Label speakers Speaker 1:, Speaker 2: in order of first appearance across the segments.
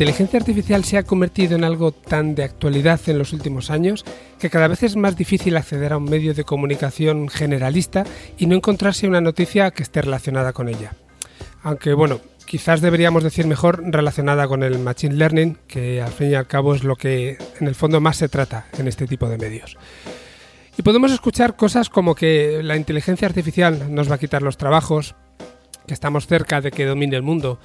Speaker 1: inteligencia artificial se ha convertido en algo tan de actualidad en los últimos años que cada vez es más difícil acceder a un medio de comunicación generalista y no encontrarse una noticia que esté relacionada con ella. Aunque bueno, quizás deberíamos decir mejor relacionada con el Machine Learning, que al fin y al cabo es lo que en el fondo más se trata en este tipo de medios. Y podemos escuchar cosas como que la inteligencia artificial nos va a quitar los trabajos, que estamos cerca de que domine el mundo,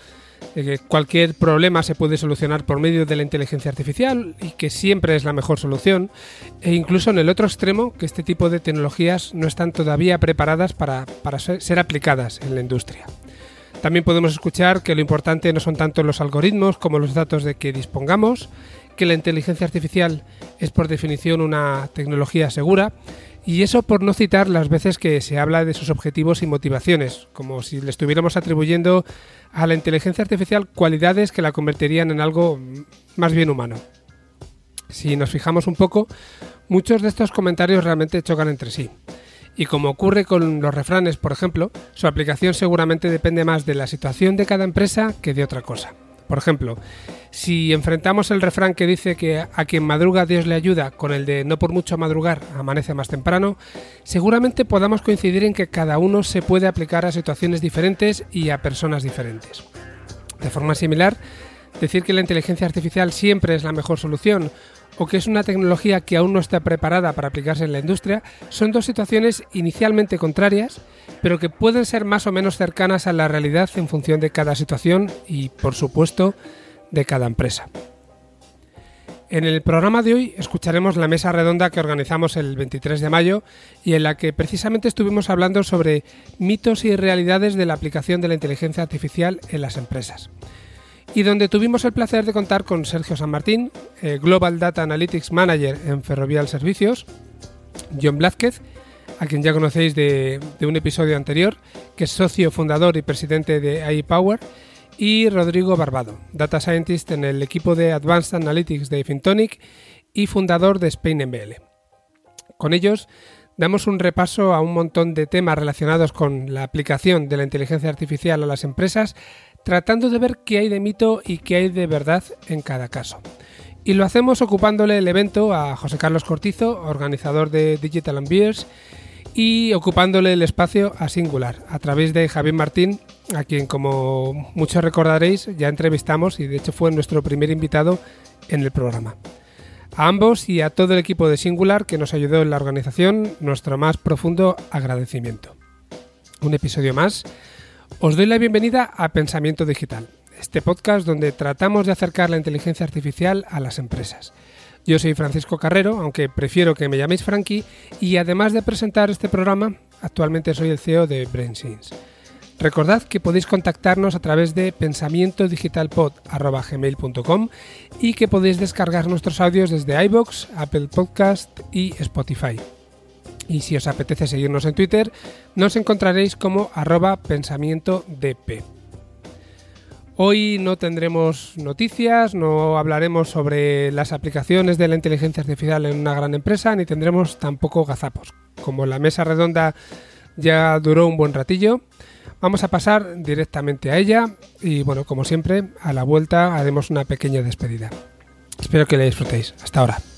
Speaker 1: que cualquier problema se puede solucionar por medio de la inteligencia artificial y que siempre es la mejor solución, e incluso en el otro extremo, que este tipo de tecnologías no están todavía preparadas para, para ser aplicadas en la industria. También podemos escuchar que lo importante no son tanto los algoritmos como los datos de que dispongamos, que la inteligencia artificial es por definición una tecnología segura, y eso por no citar las veces que se habla de sus objetivos y motivaciones, como si le estuviéramos atribuyendo a la inteligencia artificial cualidades que la convertirían en algo más bien humano. Si nos fijamos un poco, muchos de estos comentarios realmente chocan entre sí. Y como ocurre con los refranes, por ejemplo, su aplicación seguramente depende más de la situación de cada empresa que de otra cosa. Por ejemplo, si enfrentamos el refrán que dice que a quien madruga Dios le ayuda con el de no por mucho madrugar amanece más temprano, seguramente podamos coincidir en que cada uno se puede aplicar a situaciones diferentes y a personas diferentes. De forma similar, decir que la inteligencia artificial siempre es la mejor solución o que es una tecnología que aún no está preparada para aplicarse en la industria son dos situaciones inicialmente contrarias, pero que pueden ser más o menos cercanas a la realidad en función de cada situación y, por supuesto, de cada empresa. En el programa de hoy escucharemos la mesa redonda que organizamos el 23 de mayo y en la que precisamente estuvimos hablando sobre mitos y realidades de la aplicación de la inteligencia artificial en las empresas y donde tuvimos el placer de contar con Sergio San Martín, eh, Global Data Analytics Manager en Ferrovial Servicios, John Blázquez, a quien ya conocéis de, un episodio anterior, que es socio fundador y presidente de AI Power, y Rodrigo Barbado, Data Scientist en el equipo de Advanced Analytics de Fintonic y fundador de Spain MBL. Con ellos damos un repaso a un montón de temas relacionados con la aplicación de la inteligencia artificial a las empresas, tratando de ver qué hay de mito y qué hay de verdad en cada caso. Y lo hacemos ocupándole el evento a José Carlos Cortizo, organizador de Digital Beers, y ocupándole el espacio a Singular, a través de Javier Martín, a quien como muchos recordaréis ya entrevistamos y de hecho fue nuestro primer invitado en el programa. A ambos y a todo el equipo de Singular que nos ayudó en la organización, nuestro más profundo agradecimiento. Un episodio más os doy la bienvenida a Pensamiento Digital, este podcast donde tratamos de acercar la inteligencia artificial a las empresas. Yo soy Francisco Carrero, aunque prefiero que me llaméis Frankie, y además de presentar este programa, actualmente soy el CEO de BrainSense. Recordad que podéis contactarnos a través de pensamientodigitalpod.gmail.com y que podéis descargar nuestros audios desde iBox, Apple Podcast y Spotify. Y si os apetece seguirnos en Twitter, nos encontraréis como arroba pensamientodp. Hoy no tendremos noticias, no hablaremos sobre las aplicaciones de la inteligencia artificial en una gran empresa, ni tendremos tampoco gazapos. Como la mesa redonda ya duró un buen ratillo, vamos a pasar directamente a ella y bueno, como siempre, a la vuelta haremos una pequeña despedida. Espero que la disfrutéis. Hasta ahora.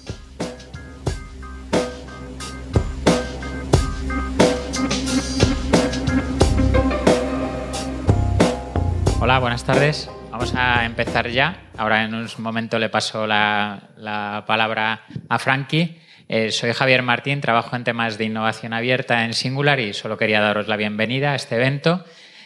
Speaker 2: Hola, buenas tardes. Vamos a empezar ya. Ahora en un momento le paso la, palabra a Frankie. Eh, soy Javier Martín, trabajo en temas de innovación abierta en Singular y solo quería daros la bienvenida a este evento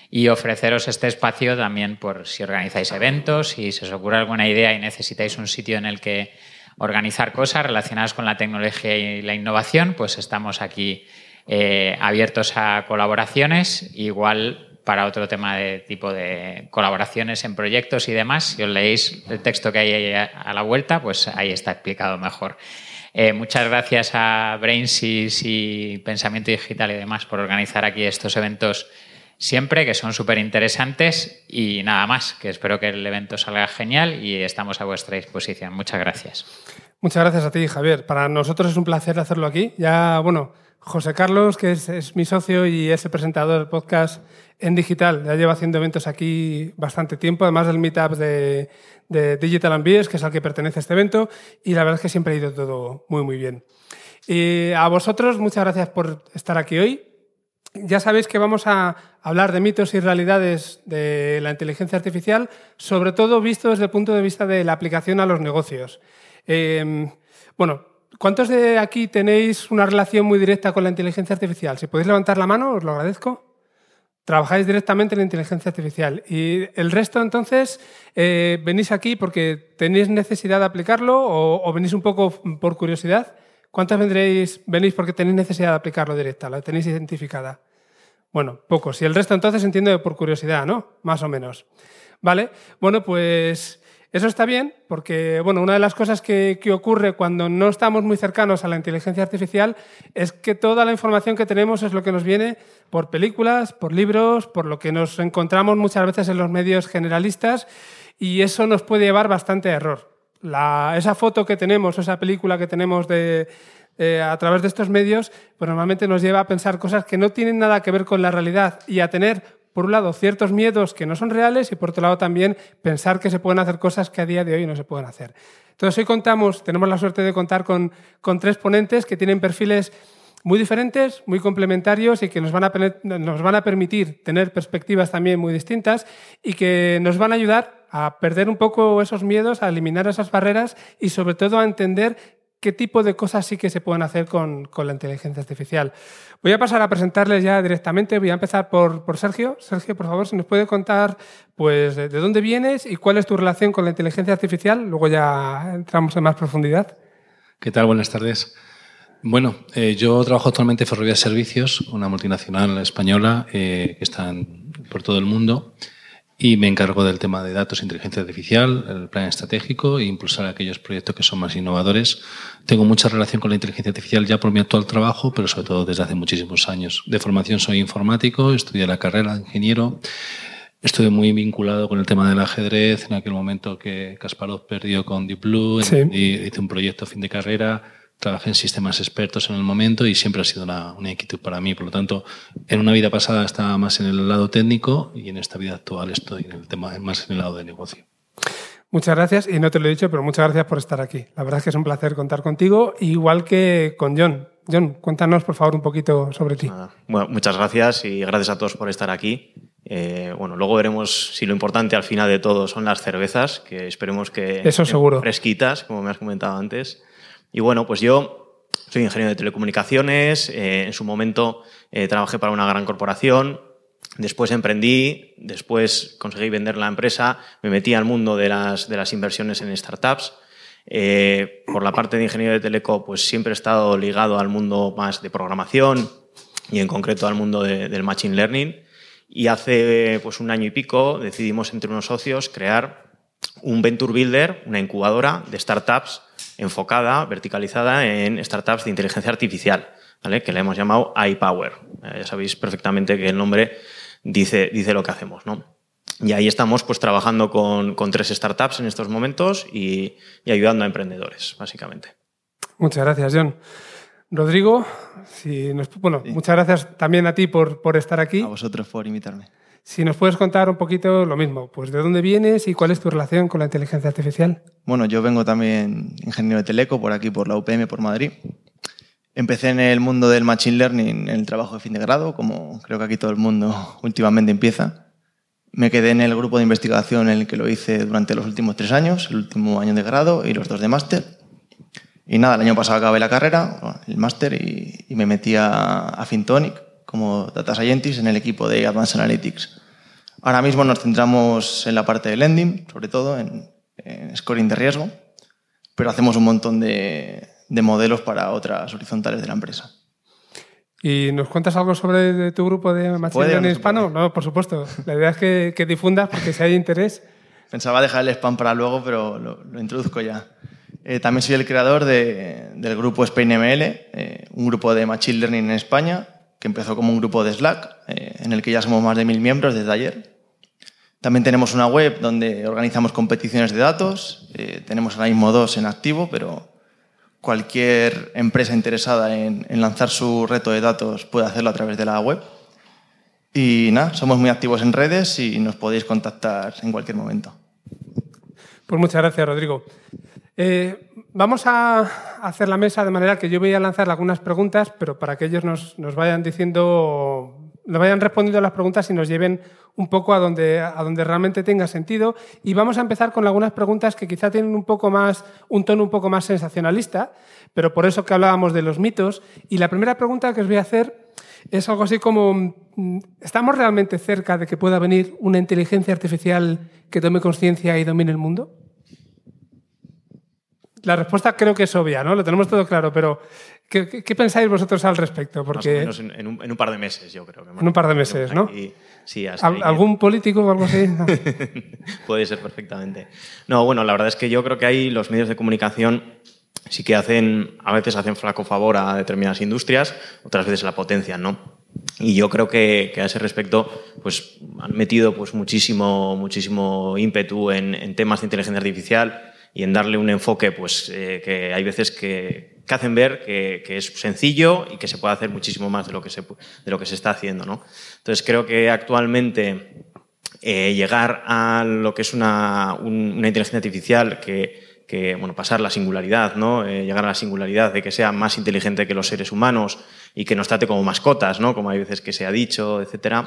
Speaker 2: y ofreceros este espacio también por si organizáis eventos, si se os ocurre alguna idea y necesitáis un sitio en el que organizar cosas relacionadas con la tecnología y la innovación, pues estamos aquí eh, abiertos a colaboraciones. Igual para otro tema de tipo de colaboraciones en proyectos y demás. Si os leéis el texto que hay a la vuelta, pues ahí está explicado mejor. Eh, muchas gracias a Brainsys y Pensamiento Digital y demás por organizar aquí estos eventos siempre, que son súper interesantes. Y nada más, que espero que el evento salga genial y estamos a vuestra disposición. Muchas gracias.
Speaker 1: Muchas gracias a ti, Javier. Para nosotros es un placer hacerlo aquí. Ya, bueno, José Carlos, que es, mi socio y es el presentador del podcast en digital. Ya lleva haciendo eventos aquí bastante tiempo, además del meetup de, Digital Ambies, que es al que pertenece este evento, y la verdad es que siempre ha ido todo muy, muy bien. Y a vosotros, muchas gracias por estar aquí hoy. Ya sabéis que vamos a hablar de mitos y realidades de la inteligencia artificial, sobre todo visto desde el punto de vista de la aplicación a los negocios. Eh, bueno, ¿Cuántos de aquí tenéis una relación muy directa con la inteligencia artificial? Si podéis levantar la mano, os lo agradezco. Trabajáis directamente en la inteligencia artificial. Y el resto, entonces, eh, ¿venís aquí porque tenéis necesidad de aplicarlo o, venís un poco por curiosidad? ¿Cuántos vendréis, venís porque tenéis necesidad de aplicarlo directa? ¿La tenéis identificada? Bueno, pocos. Y el resto, entonces, entiendo por curiosidad, ¿no? Más o menos. Vale. Bueno, pues eso está bien porque, bueno, una de las cosas que, ocurre cuando no estamos muy cercanos a la inteligencia artificial es que toda la información que tenemos es lo que nos viene por películas, por libros, por lo que nos encontramos muchas veces en los medios generalistas y eso nos puede llevar bastante a error. esa foto que tenemos, esa película que tenemos de, eh, a través de estos medios, pues normalmente nos lleva a pensar cosas que no tienen nada que ver con la realidad y a tener por un lado, ciertos miedos que no son reales y por otro lado también pensar que se pueden hacer cosas que a día de hoy no se pueden hacer. Entonces hoy contamos, tenemos la suerte de contar con, con tres ponentes que tienen perfiles muy diferentes, muy complementarios y que nos van, a, nos van a permitir tener perspectivas también muy distintas y que nos van a ayudar a perder un poco esos miedos, a eliminar esas barreras y sobre todo a entender qué tipo de cosas sí que se pueden hacer con, la inteligencia artificial. Voy a pasar a presentarles ya directamente. Voy a empezar por, Sergio. Sergio, por favor, si nos puede contar pues, de dónde vienes y cuál es tu relación con la inteligencia artificial. Luego ya entramos en más profundidad.
Speaker 3: ¿Qué tal? Buenas tardes. Bueno, eh, yo trabajo actualmente en Ferrovías Servicios, una multinacional española eh, que está por todo el mundo y me encargo del tema de datos, e inteligencia artificial, el plan estratégico e impulsar aquellos proyectos que son más innovadores. Tengo mucha relación con la inteligencia artificial ya por mi actual trabajo, pero sobre todo desde hace muchísimos años. De formación soy informático, estudié la carrera de ingeniero, estuve muy vinculado con el tema del ajedrez en aquel momento que Kasparov perdió con Deep Blue, y hice un proyecto a fin de carrera trabajé en sistemas expertos en el momento y siempre ha sido una, inquietud para mí. Por lo tanto, en una vida pasada estaba más en el lado técnico y en esta vida actual estoy en el tema más en el lado de negocio.
Speaker 1: Muchas gracias, y no te lo he dicho, pero muchas gracias por estar aquí. La verdad es que es un placer contar contigo, igual que con John. John, cuéntanos por favor un poquito sobre ti.
Speaker 4: Bueno, muchas gracias y gracias a todos por estar aquí. Eh, bueno, luego veremos si lo importante al final de todo son las cervezas, que esperemos que
Speaker 1: Eso seguro.
Speaker 4: fresquitas, como me has comentado antes. Y bueno, pues yo soy ingeniero de telecomunicaciones, eh, en su momento eh, trabajé para una gran corporación, después emprendí, después conseguí vender la empresa, me metí al mundo de las, de las inversiones en startups. Eh, por la parte de ingeniero de teleco, pues siempre he estado ligado al mundo más de programación y en concreto al mundo del machine learning. Y hace pues un año y pico decidimos entre unos socios crear un venture builder, una incubadora de startups enfocada, verticalizada en startups de inteligencia artificial, ¿vale? que le hemos llamado iPower. Eh, ya sabéis perfectamente que el nombre dice, dice lo que hacemos. ¿no? Y ahí estamos pues, trabajando con, con tres startups en estos momentos y, y, ayudando a emprendedores, básicamente.
Speaker 1: Muchas gracias, John. Rodrigo, si bueno, muchas gracias también a ti por, por estar aquí.
Speaker 5: A vosotros por invitarme.
Speaker 1: Si nos puedes contar un poquito lo mismo, pues de dónde vienes y cuál es tu relación con la inteligencia artificial.
Speaker 5: Bueno, yo vengo también ingeniero de teleco por aquí, por la UPM, por Madrid. Empecé en el mundo del machine learning en el trabajo de fin de grado, como creo que aquí todo el mundo últimamente empieza. Me quedé en el grupo de investigación en el que lo hice durante los últimos tres años, el último año de grado y los dos de máster. Y nada, el año pasado acabé la carrera, el máster, y, me metí a, a Fintonic, como Data Scientist en el equipo de Advanced Analytics. Ahora mismo nos centramos en la parte de lending, sobre todo en, scoring de riesgo, pero hacemos un montón de, modelos para otras horizontales de la empresa.
Speaker 1: ¿Y nos cuentas algo sobre tu grupo de Machine en hispano? No, por supuesto. La idea es que, difundas porque si hay interés.
Speaker 5: Pensaba dejar el spam para luego, pero lo, introduzco ya. Eh, también soy el creador del grupo SpainML, eh, un grupo de Machine Learning en España, que empezó como un grupo de Slack, eh, en el que ya somos más de mil miembros desde ayer. También tenemos una web donde organizamos competiciones de datos. Eh, tenemos ahora mismo dos en activo, pero cualquier empresa interesada en, lanzar su reto de datos puede hacerlo a través de la web. Y nada, somos muy activos en redes y nos podéis contactar en cualquier momento.
Speaker 1: Pues muchas gracias, Rodrigo. Eh, vamos a hacer la mesa de manera que yo voy a lanzar algunas preguntas, pero para que ellos nos, nos vayan diciendo, nos vayan respondiendo las preguntas y nos lleven un poco a donde, a donde realmente tenga sentido. Y vamos a empezar con algunas preguntas que quizá tienen un poco más, un tono un poco más sensacionalista, pero por eso que hablábamos de los mitos. Y la primera pregunta que os voy a hacer es algo así como, mm, ¿estamos realmente cerca de que pueda venir una inteligencia artificial que tome conciencia y domine el mundo? La respuesta creo que es obvia, ¿no? Lo tenemos todo claro, pero ¿qué, pensáis vosotros al respecto?
Speaker 4: Porque... Más o menos en, un, par de meses, yo creo.
Speaker 1: en un par de meses, ¿no?
Speaker 4: sí,
Speaker 1: ¿Algún político o algo así?
Speaker 4: Puede ser perfectamente. No, bueno, la verdad es que yo creo que ahí los medios de comunicación sí que hacen, a veces hacen flaco favor a determinadas industrias, otras veces la potencian, ¿no? Y yo creo que, a ese respecto pues, han metido pues, muchísimo, muchísimo ímpetu en, temas de inteligencia artificial y en darle un enfoque pues, eh, que hay veces que, que hacen ver que, es sencillo y que se puede hacer muchísimo más de lo que se, de lo que se está haciendo. ¿no? Entonces creo que actualmente eh, llegar a lo que es una, una inteligencia artificial que que bueno, pasar la singularidad, ¿no? Eh, llegar a la singularidad de que sea más inteligente que los seres humanos y que nos trate como mascotas, ¿no? como hay veces que se ha dicho, etcétera.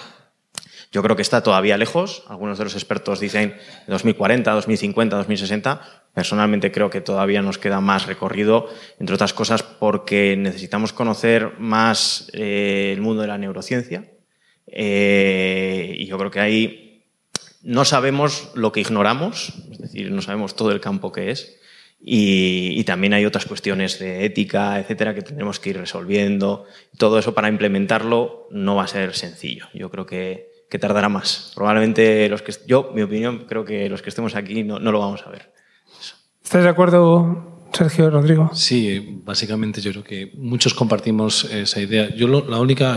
Speaker 4: Yo creo que está todavía lejos. Algunos de los expertos dicen 2040, 2050, 2060. Personalmente creo que todavía nos queda más recorrido, entre otras cosas porque necesitamos conocer más eh, el mundo de la neurociencia. Eh, y yo creo que ahí no sabemos lo que ignoramos, es decir, no sabemos todo el campo que es. Y, también hay otras cuestiones de ética, etcétera, que tendremos que ir resolviendo. Todo eso para implementarlo no va a ser sencillo. Yo creo que, tardará más. Probablemente los que yo, mi opinión, creo que los que estemos aquí no, lo vamos a ver.
Speaker 1: ¿Estás de acuerdo, Sergio Rodrigo?
Speaker 3: Sí, básicamente yo creo que muchos compartimos esa idea. Yo la única,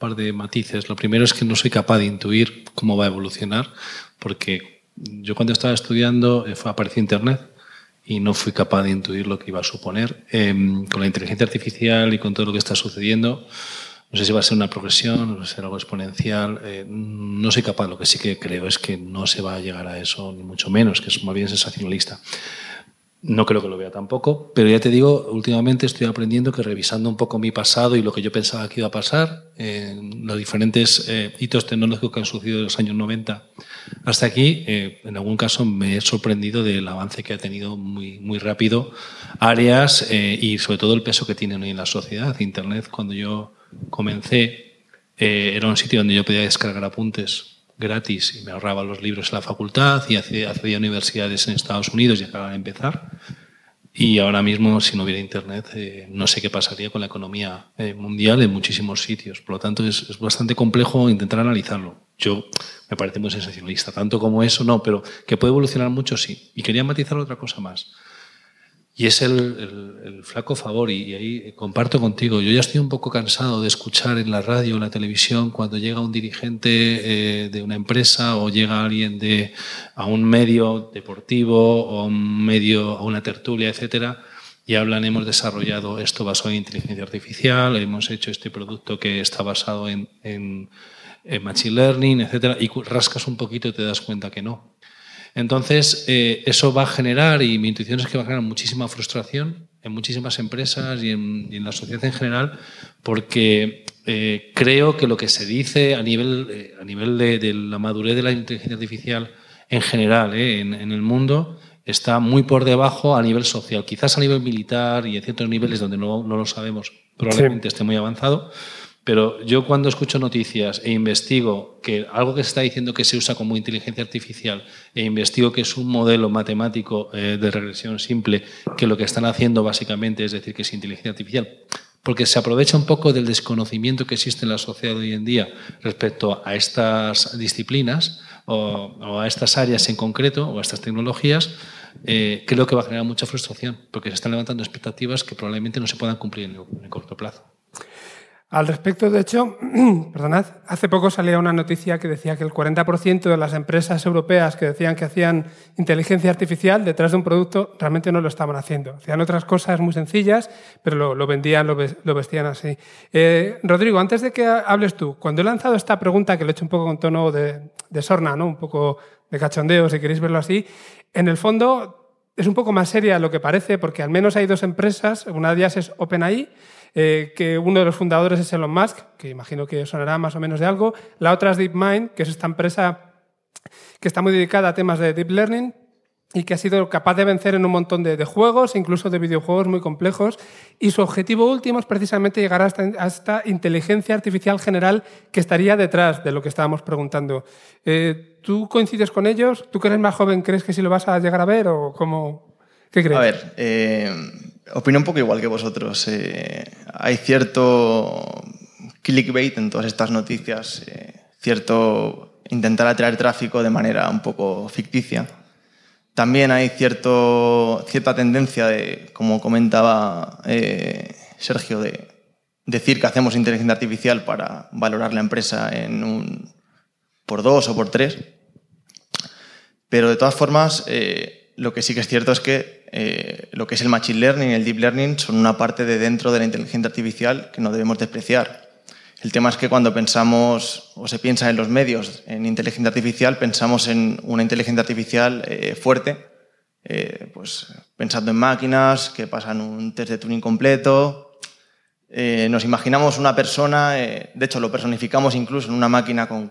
Speaker 3: par de matices. Lo primero es que no soy capaz de intuir cómo va a evolucionar, porque yo cuando estaba estudiando eh, apareció Internet y no fui capaz de intuir lo que iba a suponer. Em, con la inteligencia artificial y con todo lo que está sucediendo, no sé si va a ser una progresión, va a ser algo exponencial. Eh, no soy capaz. Lo que sí que creo es que no se va a llegar a eso, ni mucho menos, que es más bien sensacionalista. No creo que lo vea tampoco, pero ya te digo, últimamente estoy aprendiendo que revisando un poco mi pasado y lo que yo pensaba que iba a pasar, en los diferentes eh, hitos tecnológicos que han sucedido en los años 90 hasta aquí, eh, en algún caso me he sorprendido del avance que ha tenido muy, muy rápido áreas eh, y sobre todo el peso que tiene hoy en la sociedad. Internet, cuando yo comencé, era un sitio donde yo podía descargar apuntes gratis y me ahorraba los libros en la facultad y accedía a universidades en Estados Unidos y acababa de empezar. Y ahora mismo, si no hubiera Internet, eh, no sé qué pasaría con la economía eh, mundial en muchísimos sitios. Por lo tanto, es, es, bastante complejo intentar analizarlo. Yo me parece muy sensacionalista, tanto como eso, no, pero que puede evolucionar mucho, sí. Y quería matizar otra cosa más. Y es el, flaco favor, y, ahí comparto contigo, yo ya estoy un poco cansado de escuchar en la radio en la televisión cuando llega un dirigente eh, de una empresa o llega alguien de, a un medio deportivo o a un medio, a una tertulia, etcétera, y hablan, hemos desarrollado esto basado en inteligencia artificial, hemos hecho este producto que está basado en, en, en machine learning, etcétera, y rascas un poquito y te das cuenta que no entonces, eh, eso va a generar, y mi intuición es que va a generar muchísima frustración en muchísimas empresas y en, la sociedad en general, porque eh, creo que lo que se dice a nivel, eh, a nivel de, la madurez de la inteligencia artificial en general en, el mundo está muy por debajo a nivel social, quizás a nivel militar y en ciertos niveles donde no, lo sabemos, probablemente esté muy avanzado pero yo cuando escucho noticias e investigo que algo que se está diciendo que se usa como inteligencia artificial e investigo que es un modelo matemático eh, de regresión simple, que lo que están haciendo básicamente es decir que es inteligencia artificial, porque se aprovecha un poco del desconocimiento que existe en la sociedad hoy en día respecto a estas disciplinas o, a estas áreas en concreto o a estas tecnologías, eh, creo que va a generar mucha frustración, porque se están levantando expectativas que probablemente no se puedan cumplir en el corto plazo.
Speaker 1: Al respecto, de hecho, perdonad, hace poco salía una noticia que decía que el 40% de las empresas europeas que decían que hacían inteligencia artificial detrás de un producto realmente no lo estaban haciendo. Hacían otras cosas muy sencillas, pero lo, vendían, lo, vestían así. Eh, Rodrigo, antes de que hables tú, cuando he lanzado esta pregunta, que lo he hecho un poco con tono de, de sorna, ¿no? un poco de cachondeo, si queréis verlo así, en el fondo es un poco más seria lo que parece, porque al menos hay dos empresas, una de ellas es OpenAI, eh, que uno de los fundadores es Elon Musk, que imagino que sonará más o menos de algo. La otra es DeepMind, que es esta empresa que está muy dedicada a temas de deep learning y que ha sido capaz de vencer en un montón de, juegos, incluso de videojuegos muy complejos. Y su objetivo último es precisamente llegar a esta, inteligencia artificial general que estaría detrás de lo que estábamos preguntando. Eh, ¿Tú coincides con ellos? ¿Tú que eres más joven crees que sí lo vas a llegar a ver o cómo? ¿Qué crees?
Speaker 5: A ver, eh, opino un poco igual que vosotros. Eh, hay cierto clickbait en todas estas noticias, eh, cierto intentar atraer tráfico de manera un poco ficticia. También hay cierto, cierta tendencia de, como comentaba eh, Sergio, de decir que hacemos inteligencia artificial para valorar la empresa en un por dos o por tres. Pero de todas formas, lo que sí que es cierto es que eh, lo que es el Machine Learning y el Deep Learning son una parte de dentro de la inteligencia artificial que no debemos despreciar. El tema es que cuando pensamos o se piensa en los medios en inteligencia artificial, pensamos en una inteligencia artificial eh, fuerte, eh, pues pensando en máquinas que pasan un test de tuning completo. nos imaginamos una persona, de hecho lo personificamos incluso en una máquina con,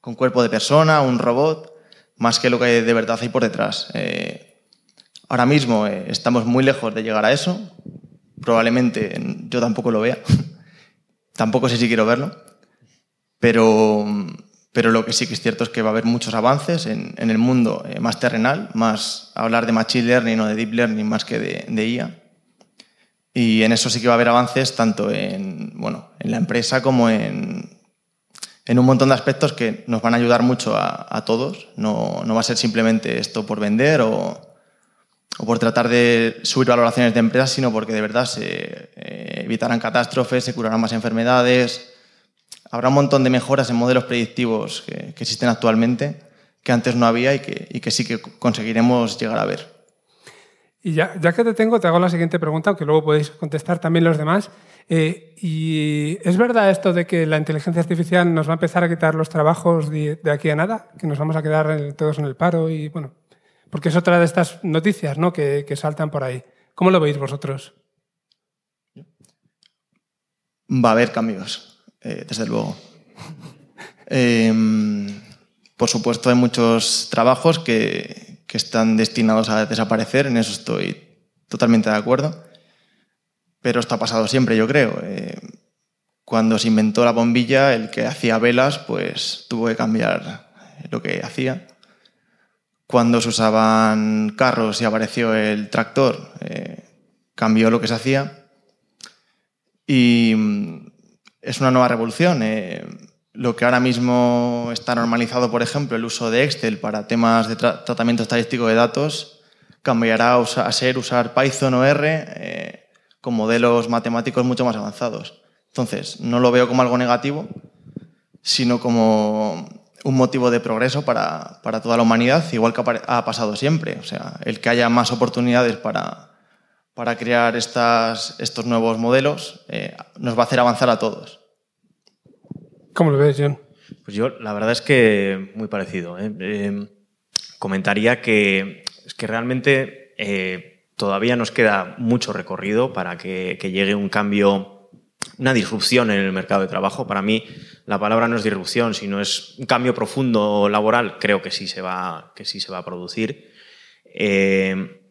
Speaker 5: con, cuerpo de persona, un robot, más que lo que de verdad hay por detrás. Ahora mismo eh, estamos muy lejos de llegar a eso. Probablemente yo tampoco lo vea. tampoco sé si quiero verlo. Pero, pero lo que sí que es cierto es que va a haber muchos avances en, el mundo eh, más terrenal, más hablar de Machine Learning o de Deep Learning más que de, IA. Y en eso sí que va a haber avances tanto en, bueno, en la empresa como en, en un montón de aspectos que nos van a ayudar mucho a, todos. No, no, va a ser simplemente esto por vender o, o por tratar de subir valoraciones de empresas, sino porque de verdad se eh, evitarán catástrofes, se curarán más enfermedades. Habrá un montón de mejoras en modelos predictivos que, existen actualmente que antes no había y que, sí que conseguiremos llegar a ver.
Speaker 1: Y ya, ya, que te tengo, te hago la siguiente pregunta, aunque luego podéis contestar también los demás. Eh, ¿Y es verdad esto de que la inteligencia artificial nos va a empezar a quitar los trabajos de, aquí a nada? ¿Que nos vamos a quedar todos en el paro? Y bueno, porque es otra de estas noticias ¿no? que, saltan por ahí. ¿Cómo lo veis vosotros?
Speaker 5: Va a haber cambios, eh, desde luego. Em, por supuesto, hay muchos trabajos que, están destinados a desaparecer, en eso estoy totalmente de acuerdo. Pero esto ha pasado siempre, yo creo. Eh, cuando se inventó la bombilla, el que hacía velas, pues tuvo que cambiar lo que hacía cuando se usaban carros y apareció el tractor, eh, cambió lo que se hacía. Y mm, es una nueva revolución. Eh, lo que ahora mismo está normalizado, por ejemplo, el uso de Excel para temas de tratamiento estadístico de datos, cambiará a, ser usar Python o R eh, con modelos matemáticos mucho más avanzados. Entonces, no lo veo como algo negativo, sino como un motivo de progreso para, toda la humanidad, igual que ha pasado siempre. O sea, el que haya más oportunidades para, para crear estos nuevos modelos eh, nos va a hacer avanzar a todos.
Speaker 1: ¿Cómo lo ves, John?
Speaker 4: Pues yo, la verdad es que muy parecido. ¿eh? Eh, comentaría que, es que realmente todavía nos queda mucho recorrido para que, llegue un cambio, una disrupción en el mercado de trabajo. Para mí, la palabra no es disrupción, sino es un cambio profundo laboral, creo que sí se va, que sí se va a producir. Eh,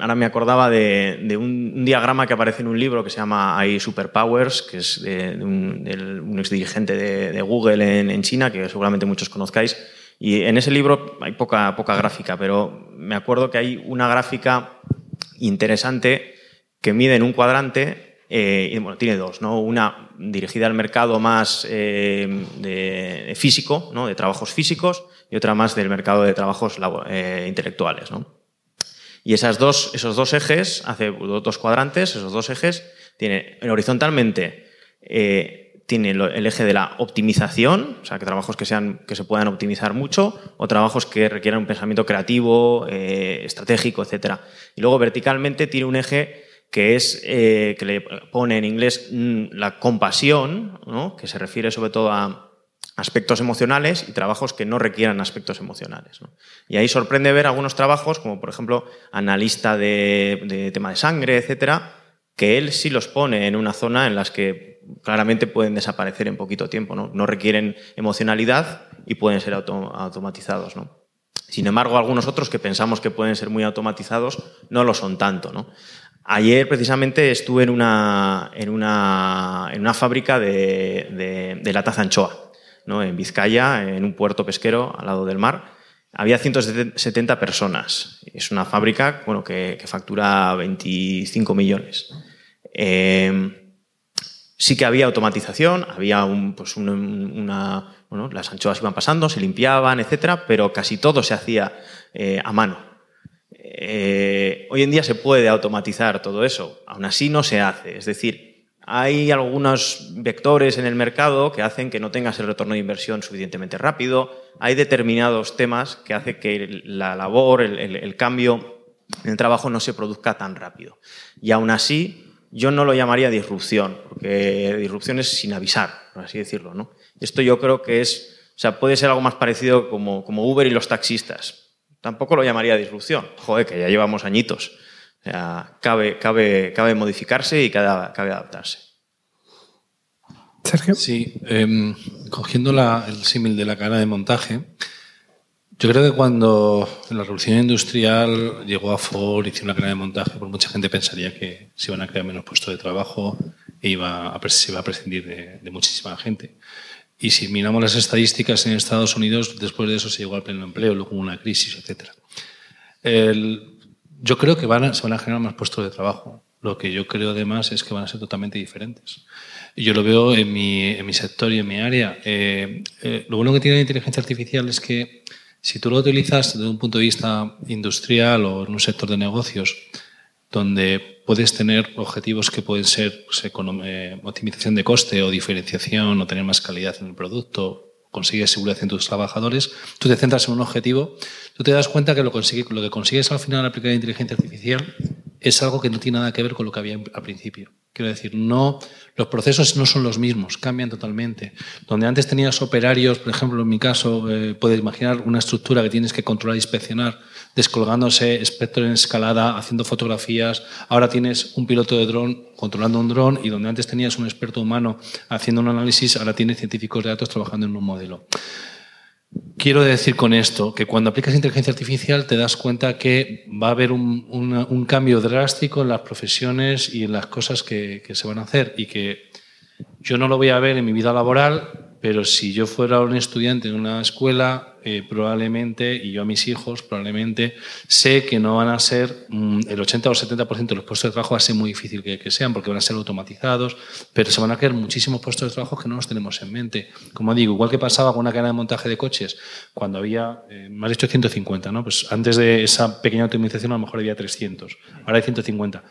Speaker 4: ahora me acordaba de, un, diagrama que aparece en un libro que se llama AI Superpowers, que es de, un, ex dirigente de, Google en, China, que seguramente muchos conozcáis. Y en ese libro hay poca, poca gráfica, pero me acuerdo que hay una gráfica interesante que mide en un cuadrante eh, bueno, tiene dos, ¿no? Una dirigida al mercado más eh, físico, ¿no? de trabajos físicos, y otra más del mercado de trabajos eh, intelectuales. ¿no? Y esas dos, esos dos ejes, hace dos cuadrantes, esos dos ejes, tiene horizontalmente eh, tiene el eje de la optimización, o sea, que trabajos que, sean, que se puedan optimizar mucho, o trabajos que requieran un pensamiento creativo, eh, estratégico, etc. Y luego verticalmente tiene un eje que es que le pone en inglés mm, la compasión, ¿no? que se refiere sobre todo a aspectos emocionales y trabajos que no requieran aspectos emocionales. Y ahí sorprende ver algunos trabajos, como por ejemplo analista de, tema de sangre, etcétera, que él sí los pone en una zona en las que claramente pueden desaparecer en poquito tiempo, no, requieren emocionalidad y pueden ser automatizados. Sin embargo, algunos otros que pensamos que pueden ser muy automatizados no lo son tanto. Ayer precisamente estuve en una, en una, en una fábrica de, de, de lata anchoa en Vizcaya, en un puerto pesquero al lado del mar. Había 170 personas. Es una fábrica bueno, que, factura 25 millones. Em, sí que había automatización, había un, pues una, bueno, las anchoas iban pasando, se limpiaban, etcétera, pero casi todo se hacía eh, a mano. Eh, hoy en día se puede automatizar todo eso, aún así no se hace. Es decir, hay algunos vectores en el mercado que hacen que no tengas el retorno de inversión suficientemente rápido. Hay determinados temas que hacen que la labor, el, cambio en el trabajo no se produzca tan rápido. Y aún así, yo no lo llamaría disrupción, porque disrupción es sin avisar, por así decirlo. ¿no? Esto yo creo que es, o sea, puede ser algo más parecido como, como Uber y los taxistas. Tampoco lo llamaría disrupción. Joder, que ya llevamos añitos cabe, cabe, cabe modificarse y cabe, cabe adaptarse.
Speaker 1: Sergio.
Speaker 3: Sí, em, cogiendo el símil de la cadena de montaje, yo creo que cuando la revolución industrial llegó a Ford, hicieron la cadena de montaje, pues mucha gente pensaría que se iban a crear menos puestos de trabajo e iba a, se iba a prescindir de, muchísima gente. Y si miramos las estadísticas en Estados Unidos, después de eso se llegó al pleno empleo, luego hubo una crisis, etc. El, yo creo que van se van a generar más puestos de trabajo. Lo que yo creo además es que van a ser totalmente diferentes. Yo lo veo en mi, en mi sector y en mi área. Eh, eh, lo bueno que tiene la inteligencia artificial es que si tú lo utilizas desde un punto de vista industrial o en un sector de negocios, donde puedes tener objetivos que pueden ser pues, eh, optimización de coste o diferenciación o tener más calidad en el producto consigues seguridad en tus trabajadores, tú te centras en un objetivo, tú te das cuenta que lo, lo que consigues al final al aplicar inteligencia artificial es algo que no tiene nada que ver con lo que había al principio. Quiero decir, no, los procesos no son los mismos, cambian totalmente. Donde antes tenías operarios, por ejemplo, en mi caso, eh, puedes imaginar una estructura que tienes que controlar e inspeccionar descolgándose, espectro en escalada, haciendo fotografías. Ahora tienes un piloto de dron controlando un dron y donde antes tenías un experto humano haciendo un análisis, ahora tienes científicos de datos trabajando en un modelo. Quiero decir con esto que cuando aplicas inteligencia artificial te das cuenta que va a haber un, cambio drástico en las profesiones y en las cosas que, que se van a hacer y que yo no lo voy a ver en mi vida laboral, pero si yo fuera un estudiante en una escuela, eh, probablemente, y yo a mis hijos, probablemente sé que no van a ser, mm, el 80 o el 70% de los puestos de trabajo va a ser muy difícil que, sean, porque van a ser automatizados, pero se van a crear muchísimos puestos de trabajo que no los tenemos en mente. Como digo, igual que pasaba con una cadena de montaje de coches, cuando había, eh, más de hecho 150, ¿no? Pues antes de esa pequeña optimización a lo mejor había 300, ahora hay 150.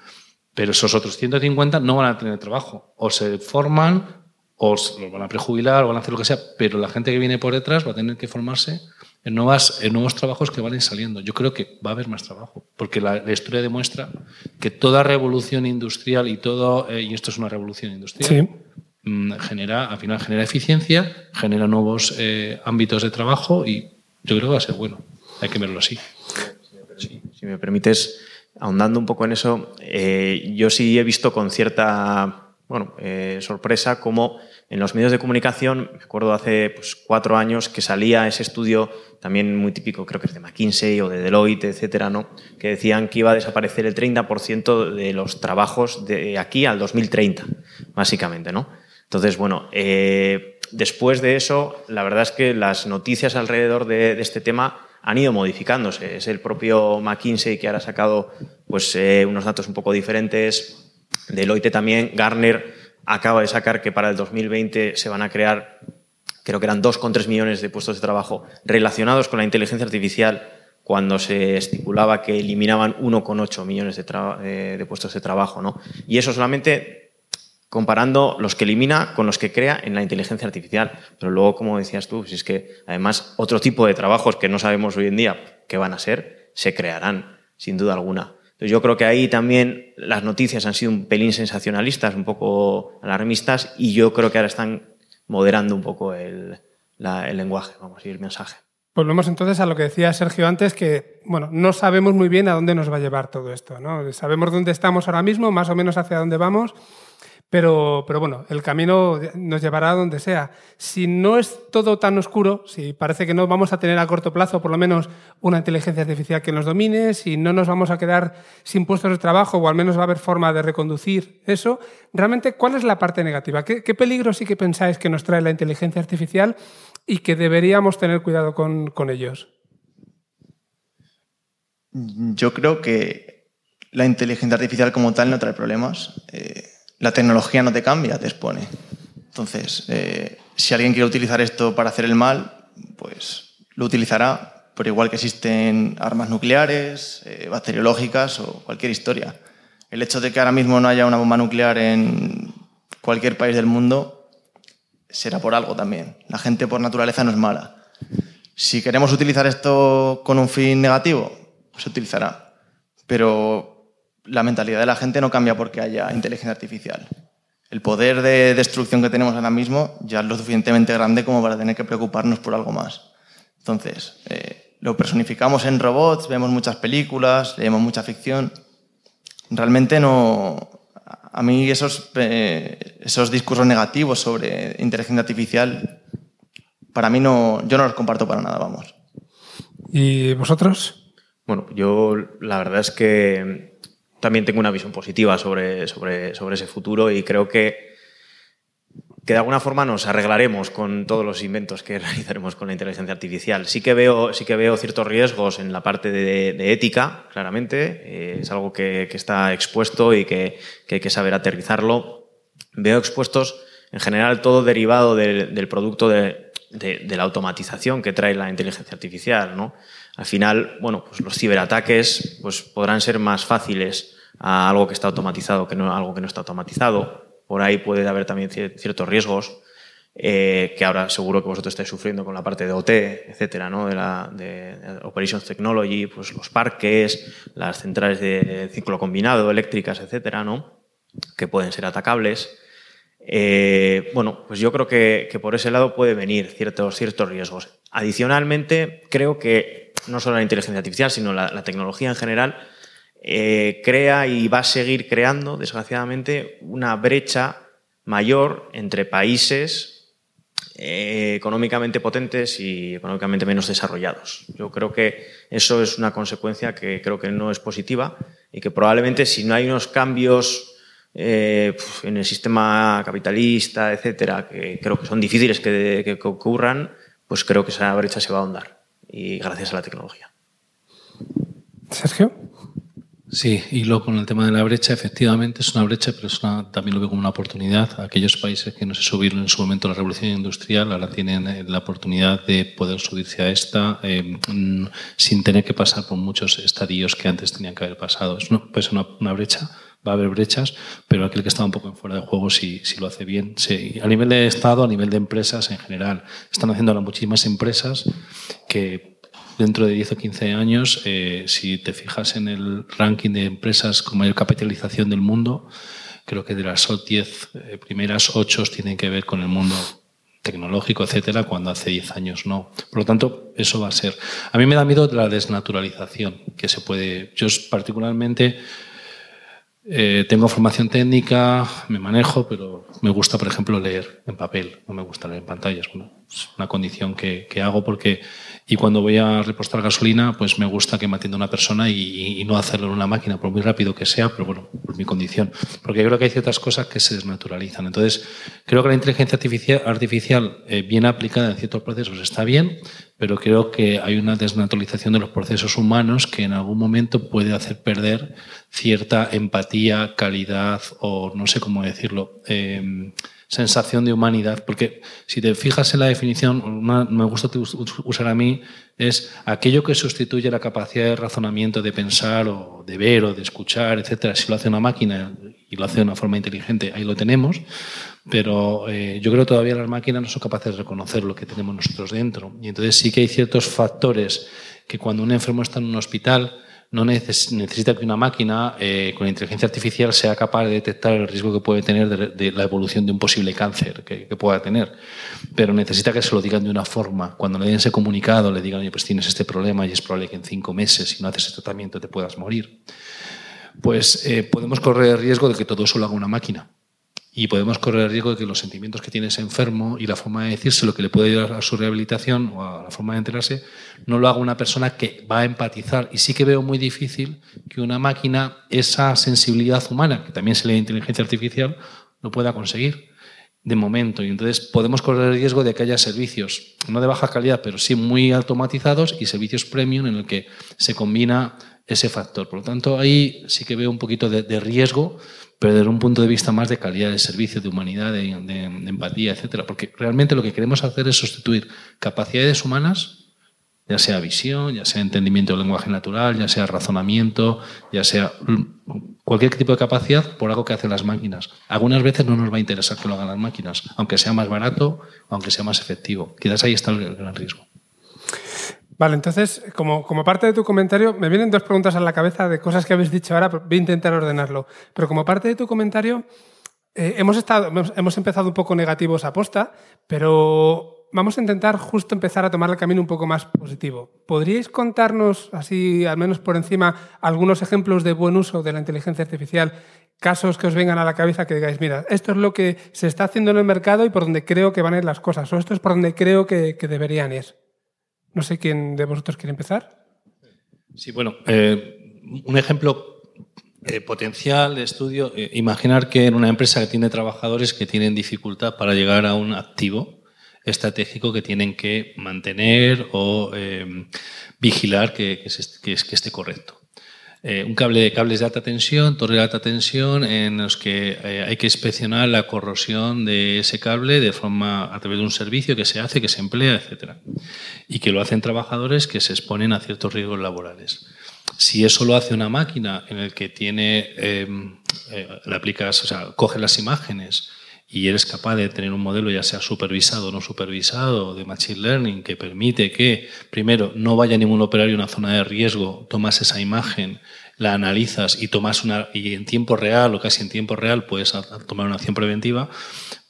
Speaker 3: Pero esos otros 150 no van a tener trabajo. O se forman o los van a prejubilar o van a hacer lo que sea, pero la gente que viene por detrás va a tener que formarse en, nuevas, en nuevos trabajos que van saliendo. Yo creo que va a haber más trabajo, porque la, historia demuestra que toda revolución industrial y todo, eh, y esto es una revolución industrial, mm, genera, al final genera eficiencia, genera nuevos eh, ámbitos de trabajo y yo creo que va a ser bueno. Hay que verlo así.
Speaker 4: Si me permites, ahondando un poco en eso, eh, yo sí he visto con cierta bueno, sorpresa cómo en los medios de comunicación, me acuerdo hace pues, cuatro años que salía ese estudio, también muy típico, creo que es de McKinsey o de Deloitte, etcétera, ¿no? que decían que iba a desaparecer el 30% de los trabajos de aquí al 2030, básicamente. ¿no? Entonces, bueno, eh, después de eso, la verdad es que las noticias alrededor de, este tema han ido modificándose. Es el propio McKinsey que ahora ha sacado pues, eh, unos datos un poco diferentes. Deloitte también, Garner acaba de sacar que para el 2020 se van a crear, creo que eran 2,3 millones de puestos de trabajo relacionados con la inteligencia artificial cuando se estipulaba que eliminaban 1,8 millones de, puestos de trabajo. ¿no? Y eso solamente comparando los que elimina con los que crea en la inteligencia artificial. Pero luego, como decías tú, si es que además otro tipo de trabajos que no sabemos hoy en día qué van a ser, se crearán, sin duda alguna. Entonces yo creo que ahí también las noticias han sido un pelín sensacionalistas, un poco alarmistas, y yo creo que ahora están moderando un poco el, lenguaje, vamos decir, el mensaje.
Speaker 1: Volvemos entonces a lo que decía Sergio antes, que bueno, no sabemos muy bien a dónde nos va a llevar todo esto. ¿no? Sabemos dónde estamos ahora mismo, más o menos hacia dónde vamos, pero, pero bueno, el camino nos llevará a donde sea. Si no es todo tan oscuro, si parece que no vamos a tener a corto plazo por lo menos una inteligencia artificial que nos domine, si no nos vamos a quedar sin puestos de trabajo o al menos va a haber forma de reconducir eso, realmente, ¿cuál es la parte negativa? ¿Qué, qué peligro sí que pensáis que nos trae la inteligencia artificial y que deberíamos tener cuidado con, con ellos?
Speaker 5: Yo creo que la inteligencia artificial como tal no trae problemas. Eh, la tecnología no te cambia, te expone. Entonces, eh, si alguien quiere utilizar esto para hacer el mal, pues lo utilizará, pero igual que existen armas nucleares, eh, bacteriológicas o cualquier historia. El hecho de que ahora mismo no haya una bomba nuclear en cualquier país del mundo será por algo también. La gente por naturaleza no es mala. Si queremos utilizar esto con un fin negativo, se utilizará. Pero la mentalidad de la gente no cambia porque haya inteligencia artificial. El poder de destrucción que tenemos ahora mismo ya es lo suficientemente grande como para tener que preocuparnos por algo más. Entonces, eh, lo personificamos en robots, vemos muchas películas, leemos mucha ficción. Realmente no... A mí esos, eh, esos discursos negativos sobre inteligencia artificial, para mí no... Yo no los comparto para nada, vamos.
Speaker 1: ¿Y vosotros?
Speaker 4: Bueno, yo la verdad es que también tengo una visión positiva sobre, sobre, sobre ese futuro y creo que, que de alguna forma nos arreglaremos con todos los inventos que realizaremos con la inteligencia artificial. Sí que veo, sí que veo ciertos riesgos en la parte de, ética, claramente. Eh, es algo que, que, está expuesto y que, que, hay que saber aterrizarlo. Veo expuestos, en general, todo derivado del, del producto de, de, la automatización que trae la inteligencia artificial, ¿no? Al final, bueno, pues los ciberataques pues podrán ser más fáciles a algo que está automatizado que no algo que no está automatizado. Por ahí puede haber también ciertos riesgos eh, que ahora seguro que vosotros estáis sufriendo con la parte de OT, etcétera, ¿no? de, la, de, Operations Technology, pues los parques, las centrales de ciclo combinado, eléctricas, etcétera, ¿no? que pueden ser atacables. Eh, bueno, pues yo creo que, que, por ese lado puede venir ciertos, ciertos riesgos. Adicionalmente, creo que no solo la inteligencia artificial, sino la, tecnología en general, eh, crea y va a seguir creando, desgraciadamente, una brecha mayor entre países eh, económicamente potentes y económicamente menos desarrollados. Yo creo que eso es una consecuencia que creo que no es positiva y que probablemente si no hay unos cambios eh, en el sistema capitalista, etcétera, que creo que son difíciles que, que ocurran, pues creo que esa brecha se va a ahondar y gracias a la tecnología.
Speaker 1: Sergio.
Speaker 3: Sí, y luego con el tema de la brecha, efectivamente es una brecha, pero es también lo veo como una oportunidad. Aquellos países que no se subieron en su momento a la revolución industrial ahora tienen eh, la oportunidad de poder subirse a esta eh, mm, sin tener que pasar por muchos estadios que antes tenían que haber pasado. Es una, pues una, una brecha, va a haber brechas, pero aquel que está un poco en fuera de juego, si, si lo hace bien, a nivel de Estado, a nivel de empresas en general, están haciendo ahora muchísimas empresas que dentro de 10 o 15 años, eh, si te fijas en el ranking de empresas con mayor capitalización del mundo, creo que de las 10 eh, primeras 8 tienen que ver con el mundo tecnológico, etcétera, cuando hace 10 años no. Por lo tanto, eso va a ser. A mí me da miedo la desnaturalización que se puede. Yo particularmente eh, tengo formación técnica, me manejo, pero me gusta, por ejemplo, leer en papel, no me gusta leer en pantallas. Bueno, es una condición que, que hago porque y cuando voy a repostar gasolina, pues me gusta que me atienda una persona y, no hacerlo en una máquina, por muy rápido que sea, pero bueno, por mi condición. Porque creo que hay ciertas cosas que se desnaturalizan. Entonces, creo que la inteligencia artificial, artificial eh, bien aplicada en ciertos procesos está bien, pero creo que hay una desnaturalización de los procesos humanos que en algún momento puede hacer perder cierta empatía, calidad o no sé cómo decirlo. Eh, sensación de humanidad. Porque si te fijas en la definición, me gusta usar a mí, es aquello que sustituye la capacidad de razonamiento, de pensar o de ver o de escuchar, etcétera. Si lo hace una máquina y lo hace de una forma inteligente, ahí lo tenemos. Pero eh, yo creo que todavía las máquinas no son capaces de reconocer lo que tenemos nosotros dentro. Y entonces sí que hay ciertos factores que cuando un enfermo está en un hospital, no necesita que una máquina eh, con inteligencia artificial sea capaz de detectar el riesgo que puede tener de, la evolución de un posible cáncer que, pueda tener. Pero necesita que se lo digan de una forma. Cuando le den ese comunicado, le digan, oye, pues tienes este problema y es probable que en cinco meses, si no haces ese tratamiento, te puedas morir. Pues eh, podemos correr el riesgo de que todo eso lo haga una máquina y podemos correr el riesgo de que los sentimientos que tiene ese enfermo y la forma de decirse lo que le puede ayudar a su rehabilitación o a la forma de enterarse, no lo haga una persona que va a empatizar. Y sí que veo muy difícil que una máquina esa sensibilidad humana, que también se lee inteligencia artificial, lo pueda conseguir de momento. Y entonces podemos correr el riesgo de que haya servicios, no de baja calidad, pero sí muy automatizados y servicios premium en el que se combina ese factor. Por lo tanto, ahí sí que veo un poquito de, de riesgo pero desde un punto de vista más de calidad de servicio, de humanidad, de, empatía, etcétera. Porque realmente lo que queremos hacer es sustituir capacidades humanas, ya sea visión, ya sea entendimiento del lenguaje natural, ya sea razonamiento, ya sea cualquier tipo de capacidad, por algo que hacen las máquinas. Algunas veces no nos va a interesar que lo hagan las máquinas, aunque sea más barato, aunque sea más efectivo. Quizás ahí está el gran riesgo.
Speaker 1: Vale, entonces, como, como, parte de tu comentario, me vienen dos preguntas a la cabeza de cosas que habéis dicho ahora, voy a intentar ordenarlo. Pero como parte de tu comentario, eh, hemos, estado, hemos empezado un poco negativos a posta, pero vamos a intentar justo empezar a tomar el camino un poco más positivo. ¿Podríais contarnos, así al menos por encima, algunos ejemplos de buen uso de la inteligencia artificial, casos que os vengan a la cabeza que digáis, mira, esto es lo que se está haciendo en el mercado y por donde creo que van a ir las cosas, o esto es por donde creo que, que deberían ir? No sé quién de vosotros quiere empezar.
Speaker 3: Sí, bueno, eh, un ejemplo eh, potencial de estudio, eh, imaginar que en una empresa que tiene trabajadores que tienen dificultad para llegar a un activo estratégico que tienen que mantener o vigilar que, que esté correcto. Eh, un cable de cables de alta tensión, torre de alta tensión, en los que eh, hay que inspeccionar la corrosión de ese cable de forma a través de un servicio que se hace, que se emplea, etc. Y que lo hacen trabajadores que se exponen a ciertos riesgos laborales. Si eso lo hace una máquina en el que tiene, em, eh, le aplicas, o sea, coge las imágenes, y eres capaz de tener un modelo ya sea supervisado o no supervisado de Machine Learning que permite que, primero, no vaya ningún operario a una zona de riesgo, tomas esa imagen, la analizas y tomas una y en tiempo real o casi en tiempo real puedes tomar una acción preventiva,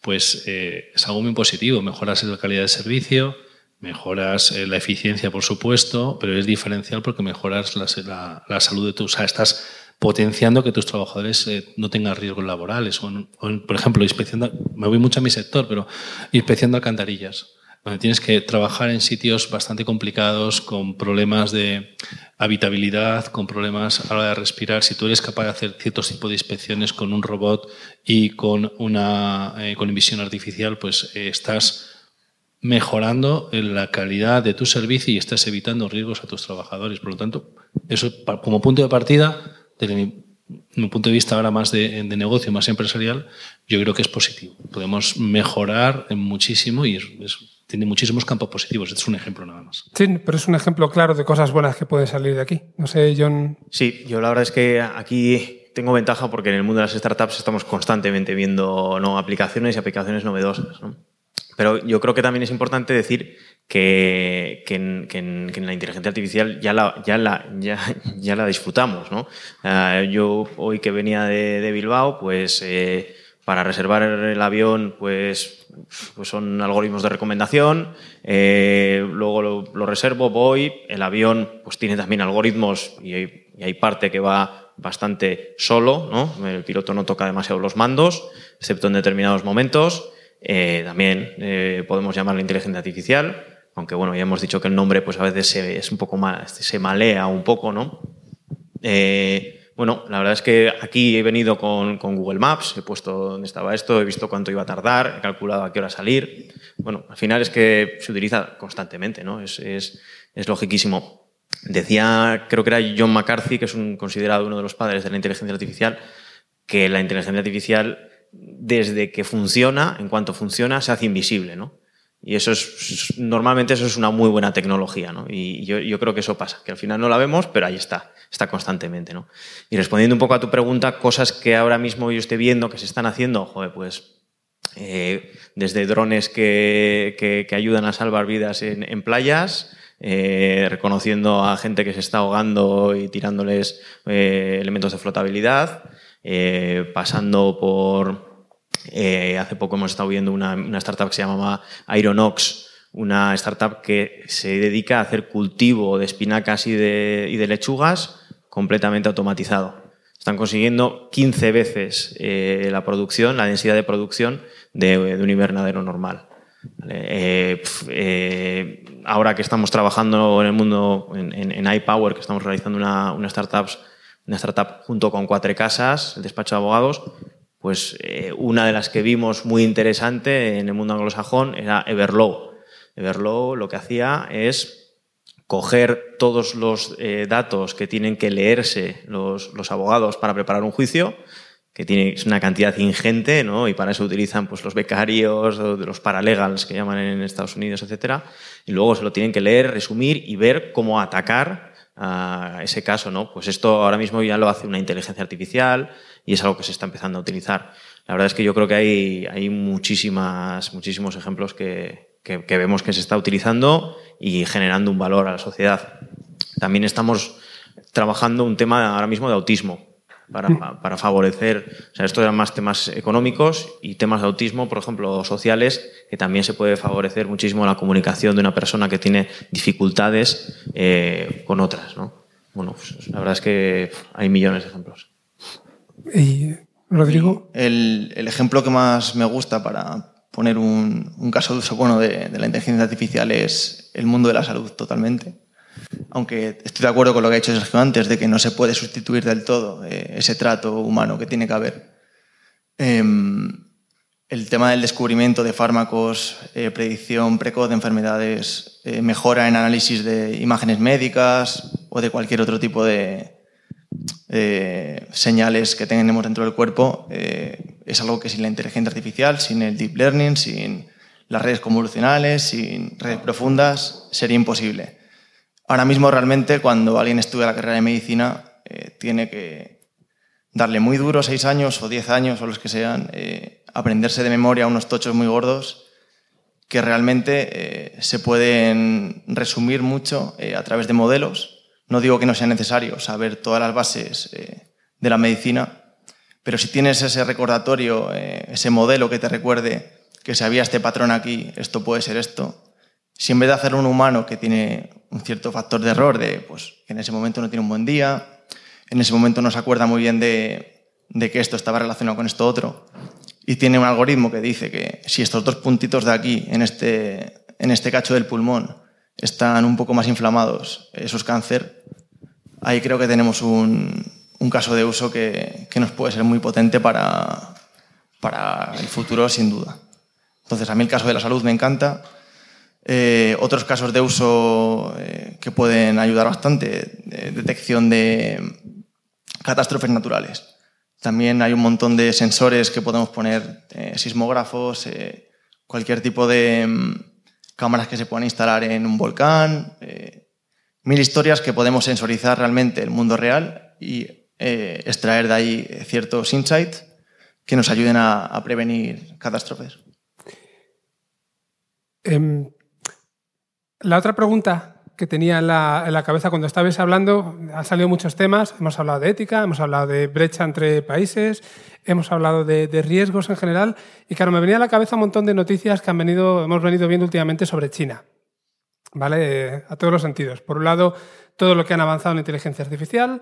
Speaker 3: pues eh, es algo muy positivo. Mejoras la calidad de servicio, mejoras la eficiencia, por supuesto, pero es diferencial porque mejoras la, la, salud de tus... O sea, estás potenciando que tus trabajadores eh, no tengan riesgos laborales. O, por ejemplo, inspección me voy mucho a mi sector, pero inspección de alcantarillas, tienes que trabajar en sitios bastante complicados, con problemas de habitabilidad, con problemas a la hora de respirar. Si tú eres capaz de hacer ciertos tipos de inspecciones con un robot y con una eh, con visión artificial, pues eh, estás mejorando la calidad de tu servicio y estás evitando riesgos a tus trabajadores. Por lo tanto, eso como punto de partida desde mi, punto de vista ahora más de, negocio, más empresarial, yo creo que es positivo. Podemos mejorar muchísimo y tiene muchísimos campos positivos. Este es un ejemplo nada más.
Speaker 1: Sí, pero es un ejemplo claro de cosas buenas que pueden salir de aquí. No sé, John.
Speaker 4: Sí, yo la verdad es que aquí tengo ventaja porque en el mundo de las startups estamos constantemente viendo ¿no? aplicaciones y aplicaciones novedosas. Pero yo creo que también es importante decir que, que, en, la inteligencia artificial ya la, ya la, ya, ya la disfrutamos. ¿no? Ah, yo hoy que venía de, Bilbao, pues eh, para reservar el avión, pues, pues son algoritmos de recomendación. Eh, luego lo, reservo, voy. El avión pues tiene también algoritmos y hay, y hay parte que va bastante solo. ¿no? El piloto no toca demasiado los mandos, excepto en determinados momentos. Eh, también eh, podemos llamarlo inteligencia artificial aunque bueno, ya hemos dicho que el nombre pues a veces se, es un poco más, se malea un poco, ¿no? Eh, bueno, la verdad es que aquí he venido con, Google Maps, he puesto dónde estaba esto, he visto cuánto iba a tardar, he calculado a qué hora salir. Bueno, al final es que se utiliza constantemente, ¿no? Es, es, es logiquísimo. Decía, creo que era John McCarthy, que es un, considerado uno de los padres de la inteligencia artificial, que la inteligencia artificial desde que funciona, en cuanto funciona, se hace invisible, ¿no? Y eso es, normalmente eso es una muy buena tecnología, ¿no? Y yo, yo, creo que eso pasa, que al final no la vemos, pero ahí está, está constantemente, ¿no? Y respondiendo un poco a tu pregunta, cosas que ahora mismo yo estoy viendo que se están haciendo, joder, pues eh, desde drones que, que, ayudan a salvar vidas en, en playas, eh, reconociendo a gente que se está ahogando y tirándoles eh, elementos de flotabilidad, pasando por eh, hace poco hemos estado viendo una, startup que se llamaba Ironox, una startup que se dedica a hacer cultivo de espinacas y de, lechugas completamente automatizado. Están consiguiendo 15 veces eh, la producción, la densidad de producción de, un invernadero normal. Eh, ahora que estamos trabajando en el mundo en, iPower, que estamos realizando una startup junto con Cuatro Casas, el despacho de abogados, pues eh, una de las que vimos muy interesante en el mundo anglosajón era Everlow. Everlow lo que hacía es coger todos los eh, datos que tienen que leerse los, los, abogados para preparar un juicio, que tiene una cantidad ingente, ¿no? Y para eso utilizan pues, los becarios, los paralegals que llaman en Estados Unidos, etcétera. Y luego se lo tienen que leer, resumir y ver cómo atacar a ese caso, ¿no? Pues esto ahora mismo ya lo hace una inteligencia artificial, y es algo que se está empezando a utilizar. La verdad es que yo creo que hay, hay muchísimas, muchísimos ejemplos que, que, que, vemos que se está utilizando y generando un valor a la sociedad. También estamos trabajando un tema ahora mismo de autismo para, para favorecer, o sea, esto eran más temas económicos y temas de autismo, por ejemplo, sociales, que también se puede favorecer muchísimo la comunicación de una persona que tiene dificultades eh, con otras, ¿no? Bueno, pues, la verdad es que hay millones de ejemplos.
Speaker 1: Rodrigo.
Speaker 5: El, ejemplo que más me gusta para poner un, caso de uso bueno de, la inteligencia artificial es el mundo de la salud totalmente. Aunque estoy de acuerdo con lo que ha dicho Sergio antes, de que no se puede sustituir del todo eh, ese trato humano que tiene que haber. Eh, el tema del descubrimiento de fármacos, eh, predicción precoz de enfermedades, eh, mejora en análisis de imágenes médicas o de cualquier otro tipo de, eh, señales que tenemos dentro del cuerpo eh, es algo que sin la inteligencia artificial, sin el deep learning, sin las redes convolucionales, sin redes profundas, sería imposible. Ahora mismo realmente cuando alguien estudia la carrera de medicina eh, tiene que darle muy duro, seis años o diez años o los que sean, aprenderse de memoria unos tochos muy gordos que realmente se pueden resumir mucho a través de modelos no digo que no sea necesario saber todas las bases eh, de la medicina, pero si tienes ese recordatorio, eh, ese modelo que te recuerde que si había este patrón aquí, esto puede ser esto, si en vez de hacer un humano que tiene un cierto factor de error, de pues que en ese momento no tiene un buen día, en ese momento no se acuerda muy bien de, de que esto estaba relacionado con esto otro, y tiene un algoritmo que dice que si estos dos puntitos de aquí, en este, en este cacho del pulmón, están un poco más inflamados, eso es cáncer, ahí creo que tenemos un, un caso de uso que, que, nos puede ser muy potente para, para el futuro, sin duda. Entonces, a mí el caso de la salud me encanta. Eh, otros casos de uso eh, que pueden ayudar bastante, de detección de catástrofes naturales. También hay un montón de sensores que podemos poner, eh, sismógrafos, eh, cualquier tipo de mm, cámaras que se puedan instalar en un volcán, eh, mil historias que podemos sensorizar realmente el mundo real y eh, extraer de ahí ciertos insights que nos ayuden a, prevenir catástrofes.
Speaker 1: Eh, la otra pregunta que tenía en la, en la, cabeza cuando estabais hablando, han salido muchos temas, hemos hablado de ética, hemos hablado de brecha entre países, hemos hablado de, de, riesgos en general, y claro, me venía a la cabeza un montón de noticias que han venido, hemos venido viendo últimamente sobre China. ¿vale? A todos los sentidos. Por un lado, todo lo que han avanzado en inteligencia artificial,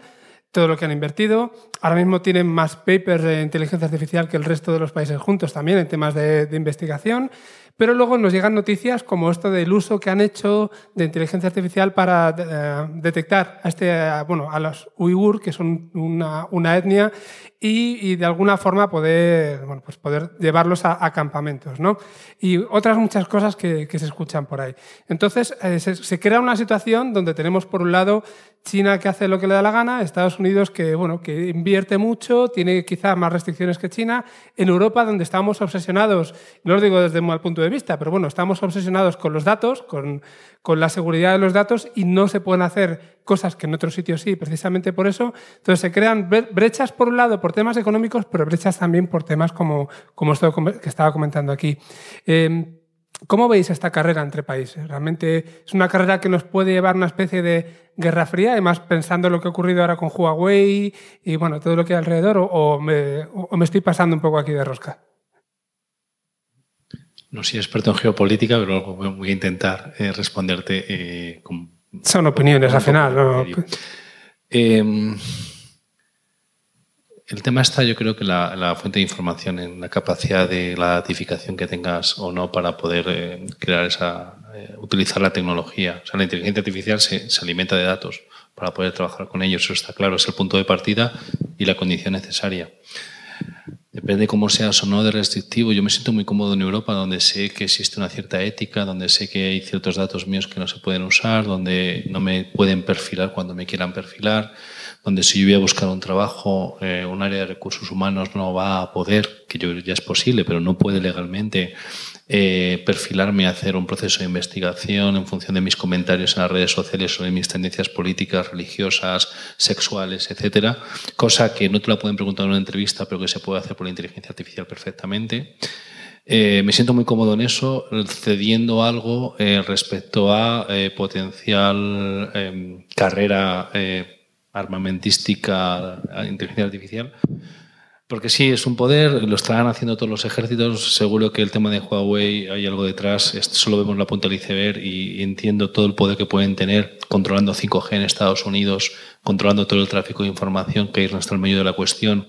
Speaker 1: todo lo que han invertido. Ahora mismo tienen más papers de inteligencia artificial que el resto de los países juntos también en temas de, de investigación. Pero luego nos llegan noticias como esto del uso que han hecho de inteligencia artificial para eh, detectar a, este, bueno, a los uigur, que son una, etnia, y, de alguna forma poder, bueno, pues poder llevarlos a, campamentos, ¿no? Y otras muchas cosas que, que se escuchan por ahí. Entonces, eh, se, crea una situación donde tenemos, por un lado, China que hace lo que le da la gana, Estados Unidos que, bueno, que invierte mucho, tiene quizá más restricciones que China, en Europa donde estamos obsesionados, no lo digo desde un mal punto de vista, pero bueno, estamos obsesionados con los datos, con, con la seguridad de los datos y no se pueden hacer cosas que en otros sitios sí, precisamente por eso. Entonces se crean brechas por un lado por temas económicos, pero brechas también por temas como, como esto que estaba comentando aquí. Em, ¿Cómo veis esta carrera entre países? ¿Realmente es una carrera que nos puede llevar a una especie de guerra fría, además pensando en lo que ha ocurrido ahora con Huawei y bueno, todo lo que hay alrededor, o, me, estoy pasando un poco aquí de rosca?
Speaker 3: No soy experto en geopolítica, pero voy a intentar eh, responderte eh, con...
Speaker 1: Son opiniones al final. ¿no?
Speaker 3: El tema está, yo creo que la, fuente de información, en la capacidad de la datificación que tengas o no para poder eh, crear esa, utilizar la tecnología. O sea, la inteligencia artificial se, se, alimenta de datos para poder trabajar con ellos, eso está claro, es el punto de partida y la condición necesaria. Depende cómo seas o no de restrictivo. Yo me siento muy cómodo en Europa, donde sé que existe una cierta ética, donde sé que hay ciertos datos míos que no se pueden usar, donde no me pueden perfilar cuando me quieran perfilar, donde si yo voy a buscar un trabajo, eh, un área de recursos humanos no va a poder, que yo ya es posible, pero no puede legalmente eh, perfilarme a hacer un proceso de investigación en función de mis comentarios en las redes sociales sobre mis tendencias políticas, religiosas, sexuales, etcétera, cosa que no te la pueden preguntar en una entrevista, pero que se puede hacer por la inteligencia artificial perfectamente. Eh, me siento muy cómodo en eso, cediendo algo respecto a potencial em, carrera armamentística, inteligencia artificial. Porque sí, es un poder, lo estarán haciendo todos los ejércitos. Seguro que el tema de Huawei hay algo detrás. Solo vemos la punta del iceberg y entiendo todo el poder que pueden tener controlando 5G en Estados Unidos, controlando todo el tráfico de información que hay en el medio de la cuestión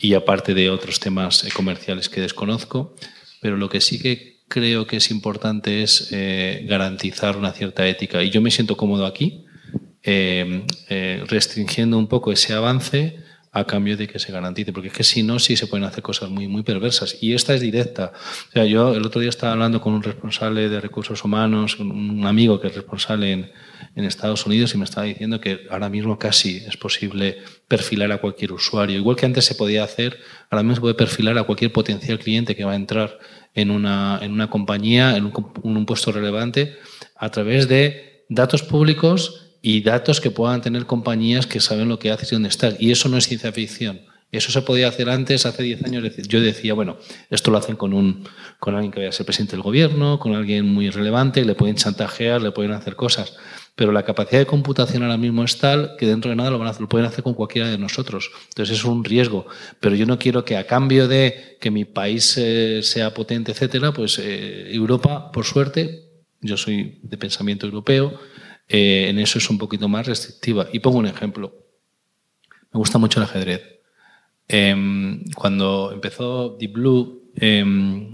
Speaker 3: y aparte de otros temas eh, comerciales que desconozco. Pero lo que sí que creo que es importante es eh, garantizar una cierta ética. Y yo me siento cómodo aquí, eh, restringiendo un poco ese avance a cambio de que se garantice, porque es que si no, sí se pueden hacer cosas muy, muy perversas. Y esta es directa. O sea, yo el otro día estaba hablando con un responsable de recursos humanos, un amigo que es responsable en, Estados Unidos, y me estaba diciendo que ahora mismo casi es posible perfilar a cualquier usuario. Igual que antes se podía hacer, ahora mismo se puede perfilar a cualquier potencial cliente que va a entrar en una, en una compañía, en un puesto relevante, a través de datos públicos y datos que puedan tener compañías que saben lo que haces y dónde estás. Y eso no es ciencia ficción. Eso se podía hacer antes, hace 10 años. Yo decía, bueno, esto lo hacen con, un, con alguien que vaya a ser presidente del gobierno, con alguien muy relevante, le pueden chantajear, le pueden hacer cosas. Pero la capacidad de computación ahora mismo es tal que dentro de nada lo, van a lo pueden hacer con cualquiera de nosotros. Entonces es un riesgo. Pero yo no quiero que a cambio de que mi país eh, sea potente, etcétera, pues eh, Europa, por suerte, yo soy de pensamiento europeo, eh, en eso es un poquito más restrictiva. Y pongo un ejemplo. Me gusta mucho el ajedrez. Em, cuando empezó Deep Blue, em,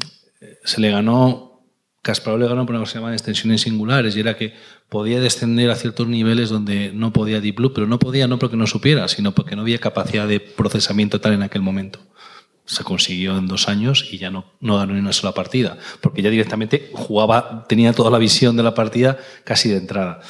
Speaker 3: se le ganó, Kasparov le ganó por una cosa que se llama extensiones singulares, y era que podía descender a ciertos niveles donde no podía Deep Blue, pero no podía no porque no supiera, sino porque no había capacidad de procesamiento tal en aquel momento se consiguió en dos años y ya no, no ganó ni una sola partida, porque ya directamente jugaba, tenía toda la visión de la partida casi de entrada.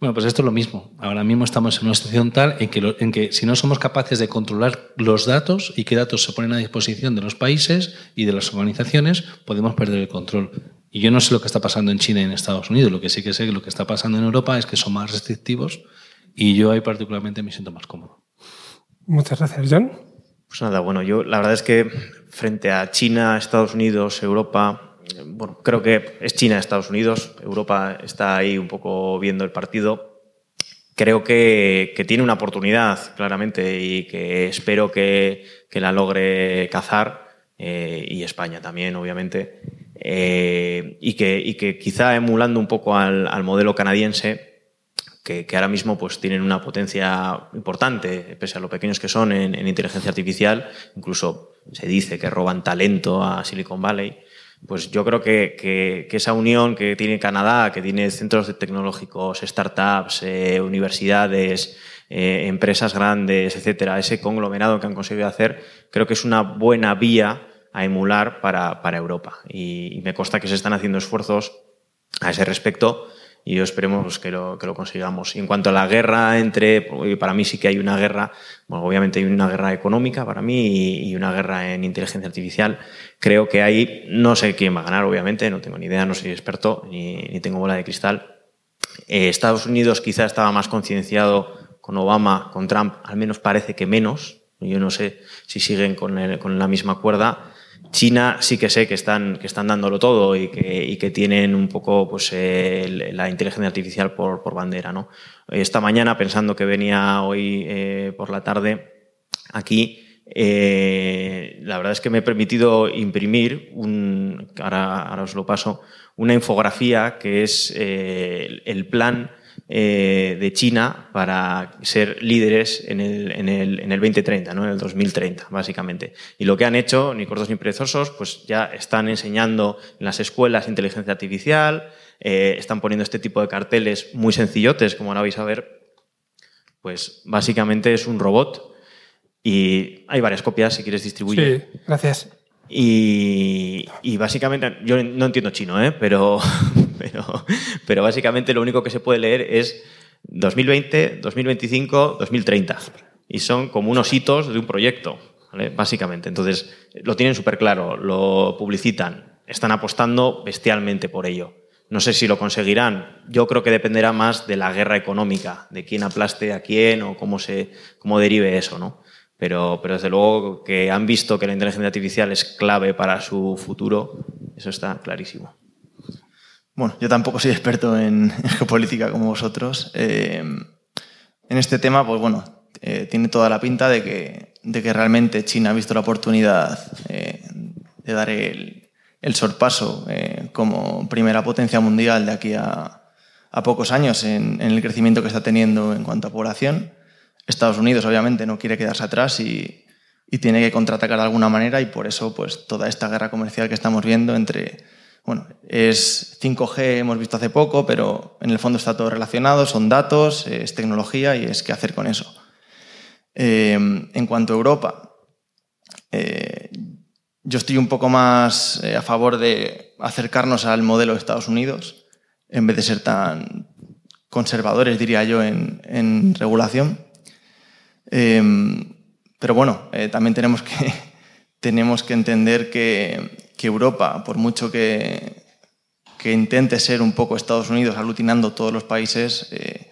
Speaker 3: Bueno, pues esto es lo mismo. Ahora mismo estamos en una situación tal en que, en que si no somos capaces de controlar los datos y qué datos se ponen a disposición de los países y de las organizaciones, podemos perder el control. Y yo no sé lo que está pasando en China y en Estados Unidos. Lo que sí que sé que lo que está pasando en Europa es que son más restrictivos y yo ahí particularmente me siento más cómodo.
Speaker 1: Muchas gracias, John.
Speaker 4: Pues nada, bueno, yo la verdad es que frente a China, Estados Unidos, Europa, bueno, creo que es China, Estados Unidos, Europa está ahí un poco viendo el partido. Creo que, tiene una oportunidad, claramente, y que espero que, la logre cazar, eh, y España también, obviamente, eh, y, que, y, que, quizá emulando un poco al modelo canadiense, que, ahora mismo pues, tienen una potencia importante, pese a lo pequeños que son en, inteligencia artificial. Incluso se dice que roban talento a Silicon Valley. pues yo creo que, esa unión que tiene Canadá, que tiene centros tecnológicos, startups, eh, universidades, eh, empresas grandes, etcétera, ese conglomerado que han conseguido hacer, creo que es una buena vía a emular para, Europa. Y, y me consta que se están haciendo esfuerzos a ese respecto y yo esperemos que lo, que lo consigamos. Y en cuanto a la guerra entre, para mí sí que hay una guerra, bueno, obviamente hay una guerra económica para mí y, una guerra en inteligencia artificial. Creo que ahí no sé quién va a ganar, obviamente, no tengo ni idea, no soy experto ni, ni tengo bola de cristal. Eh, Estados Unidos quizá estaba más concienciado con Obama, con Trump, al menos parece que menos. Yo no sé si siguen con, con la misma cuerda. China sí que sé que están, que están dándolo todo y que, y que tienen un poco pues, eh, la inteligencia artificial por, por, bandera. ¿no? Esta mañana, pensando que venía hoy eh, por la tarde aquí, eh, la verdad es que me he permitido imprimir, un, ahora, ahora os lo paso, una infografía que es el plan eh, de China para ser líderes en el, en el, en el 2030, ¿no? en el 2030, básicamente. Y lo que han hecho, ni cortos ni perezosos, pues ya están enseñando en las escuelas inteligencia artificial, eh, están poniendo este tipo de carteles muy sencillotes, como ahora vais a ver. Pues básicamente es un robot y hay varias copias si quieres distribuir.
Speaker 1: Sí, gracias.
Speaker 4: Y, básicamente, yo no entiendo chino, ¿eh? pero, pero, básicamente lo único que se puede leer es 2020, 2025, 2030. Y son como unos hitos de un proyecto, básicamente. Entonces, lo tienen súper claro, lo publicitan, están apostando bestialmente por ello. No sé si lo conseguirán. Yo creo que dependerá más de la guerra económica, de quién aplaste a quién o cómo, se, cómo derive eso, ¿no? Pero, pero desde luego que han visto que la inteligencia artificial es clave para su futuro, eso está clarísimo.
Speaker 5: Bueno, yo tampoco soy experto en, geopolítica como vosotros. Eh, en este tema, pues bueno, eh, tiene toda la pinta de que, de que realmente China ha visto la oportunidad eh, de dar el, el sorpaso como primera potencia mundial de aquí a, a pocos años en, en, el crecimiento que está teniendo en cuanto a población. Estados Unidos, obviamente, no quiere quedarse atrás y, tiene que contraatacar de alguna manera y por eso, pues, toda esta guerra comercial que estamos viendo entre bueno, es 5G, hemos visto hace poco, pero en el fondo está todo relacionado, son datos, es tecnología y es qué hacer con eso. Eh, en cuanto a Europa, eh, yo estoy un poco más eh, a favor de acercarnos al modelo de Estados Unidos, en vez de ser tan conservadores, diría yo, en, regulación. Pero bueno, también tenemos que, tenemos que entender que, que Europa, por mucho que, que, intente ser un poco Estados Unidos aglutinando todos los países, eh,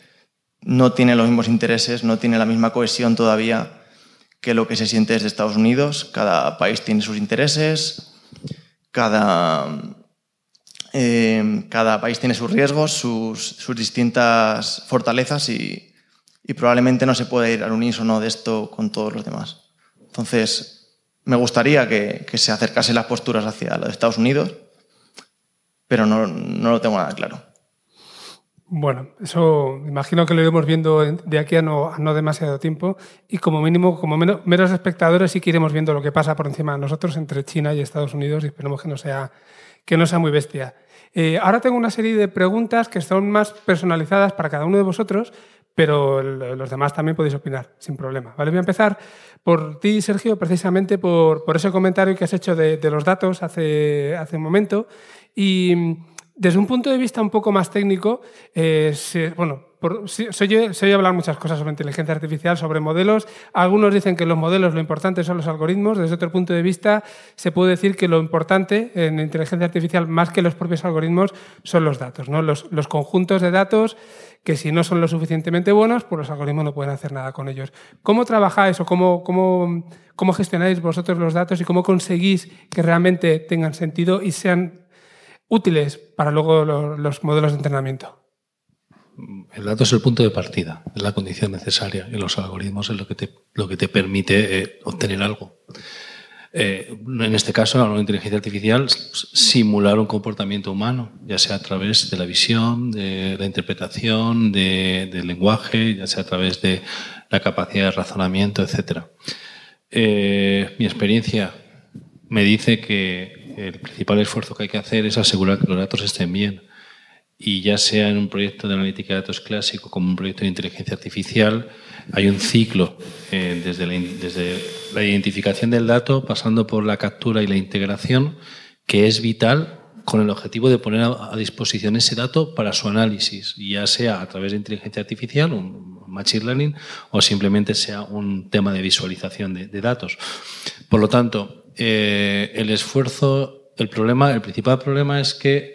Speaker 5: no tiene los mismos intereses, no tiene la misma cohesión todavía que lo que se siente desde Estados Unidos. Cada país tiene sus intereses, cada, eh, cada país tiene sus riesgos, sus, sus distintas fortalezas y, y, probablemente no se puede ir al unísono de esto con todos los demás. Entonces, me gustaría que, se acercasen las posturas hacia los Estados Unidos, pero no, lo tengo nada claro.
Speaker 1: Bueno, eso imagino que lo iremos viendo de aquí a no, demasiado tiempo y como mínimo, como menos espectadores, sí que iremos viendo lo que pasa por encima de nosotros entre China y Estados Unidos y esperemos que no sea, que no sea muy bestia. Eh, ahora tengo una serie de preguntas que son más personalizadas para cada uno de vosotros, pero los demás también podéis opinar, sin problema. ¿vale? Voy a empezar por ti, Sergio, precisamente por, ese comentario que has hecho de, los datos hace, un momento. Y desde un punto de vista un poco más técnico, eh, bueno, se, oye, hablar muchas cosas sobre inteligencia artificial, sobre modelos. Algunos dicen que los modelos lo importante son los algoritmos. Desde otro punto de vista, se puede decir que lo importante en inteligencia artificial, más que los propios algoritmos, son los datos, ¿no? los, los conjuntos de datos que si no son lo suficientemente buenos, pues los algoritmos no pueden hacer nada con ellos. ¿Cómo trabajáis o cómo, cómo, cómo gestionáis vosotros los datos y cómo conseguís que realmente tengan sentido y sean útiles para luego los modelos de entrenamiento?
Speaker 3: El dato es el punto de partida, es la condición necesaria y los algoritmos es lo que te, lo que te permite eh, obtener algo. Eh, en este caso, la inteligencia artificial, simular un comportamiento humano, ya sea a través de la visión, de la interpretación, del lenguaje, ya sea a través de la capacidad de razonamiento, etc. Eh, mi experiencia, me dice que el principal esfuerzo que hay que hacer es asegurar que los datos estén bien. Y ya sea en un proyecto de analítica de datos clásico como un proyecto de inteligencia artificial, hay un ciclo eh, desde, la, desde la identificación del dato, pasando por la captura y la integración, que es vital con el objetivo de poner a, disposición ese dato para su análisis, ya sea a través de inteligencia artificial, un machine learning, o simplemente sea un tema de visualización de, datos. Por lo tanto, eh, el esfuerzo, el problema, el principal problema es que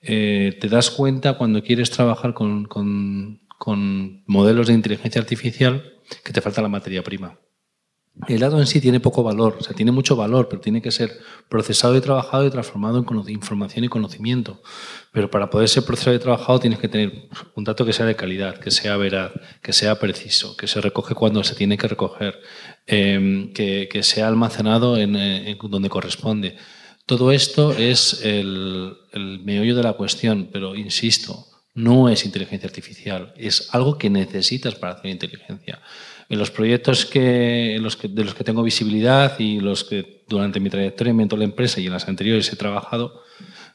Speaker 3: eh, te das cuenta cuando quieres trabajar con, modelos de inteligencia artificial que te falta la materia prima. El dato en sí tiene poco valor, o sea, tiene mucho valor, pero tiene que ser procesado y trabajado y transformado en información y conocimiento. Pero para poder ser procesado y trabajado tienes que tener un dato que sea de calidad, que sea veraz, que sea preciso, que se recoge cuando se tiene que recoger, em, que, sea almacenado en, donde corresponde. Todo esto es el, el meollo de la cuestión, pero insisto, no es inteligencia artificial, es algo que necesitas para hacer inteligencia. En los proyectos que, de los que tengo visibilidad y los que durante mi trayectoria en la empresa y en las anteriores he trabajado,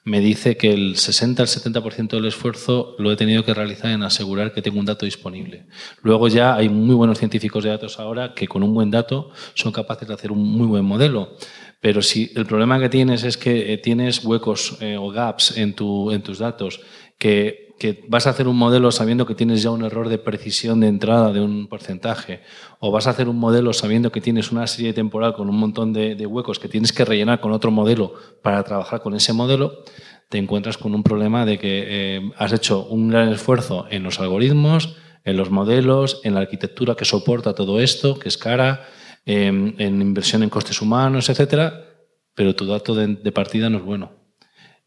Speaker 3: me dice que el 60 al 70% del esfuerzo lo he tenido que realizar en asegurar que tengo un dato disponible. Luego ya hay muy buenos científicos de datos ahora que con un buen dato son capaces de hacer un muy buen modelo. Pero si el problema que tienes es que eh, tienes huecos eh, o gaps en, tu, en tus datos que que vas a hacer un modelo sabiendo que tienes ya un error de precisión de entrada de un porcentaje, o vas a hacer un modelo sabiendo que tienes una serie temporal con un montón de, huecos que tienes que rellenar con otro modelo para trabajar con ese modelo, te encuentras con un problema de que eh, has hecho un gran esfuerzo en los algoritmos, en los modelos, en la arquitectura que soporta todo esto, que es cara, en inversión en costes humanos, etcétera, pero tu dato de, partida no es bueno.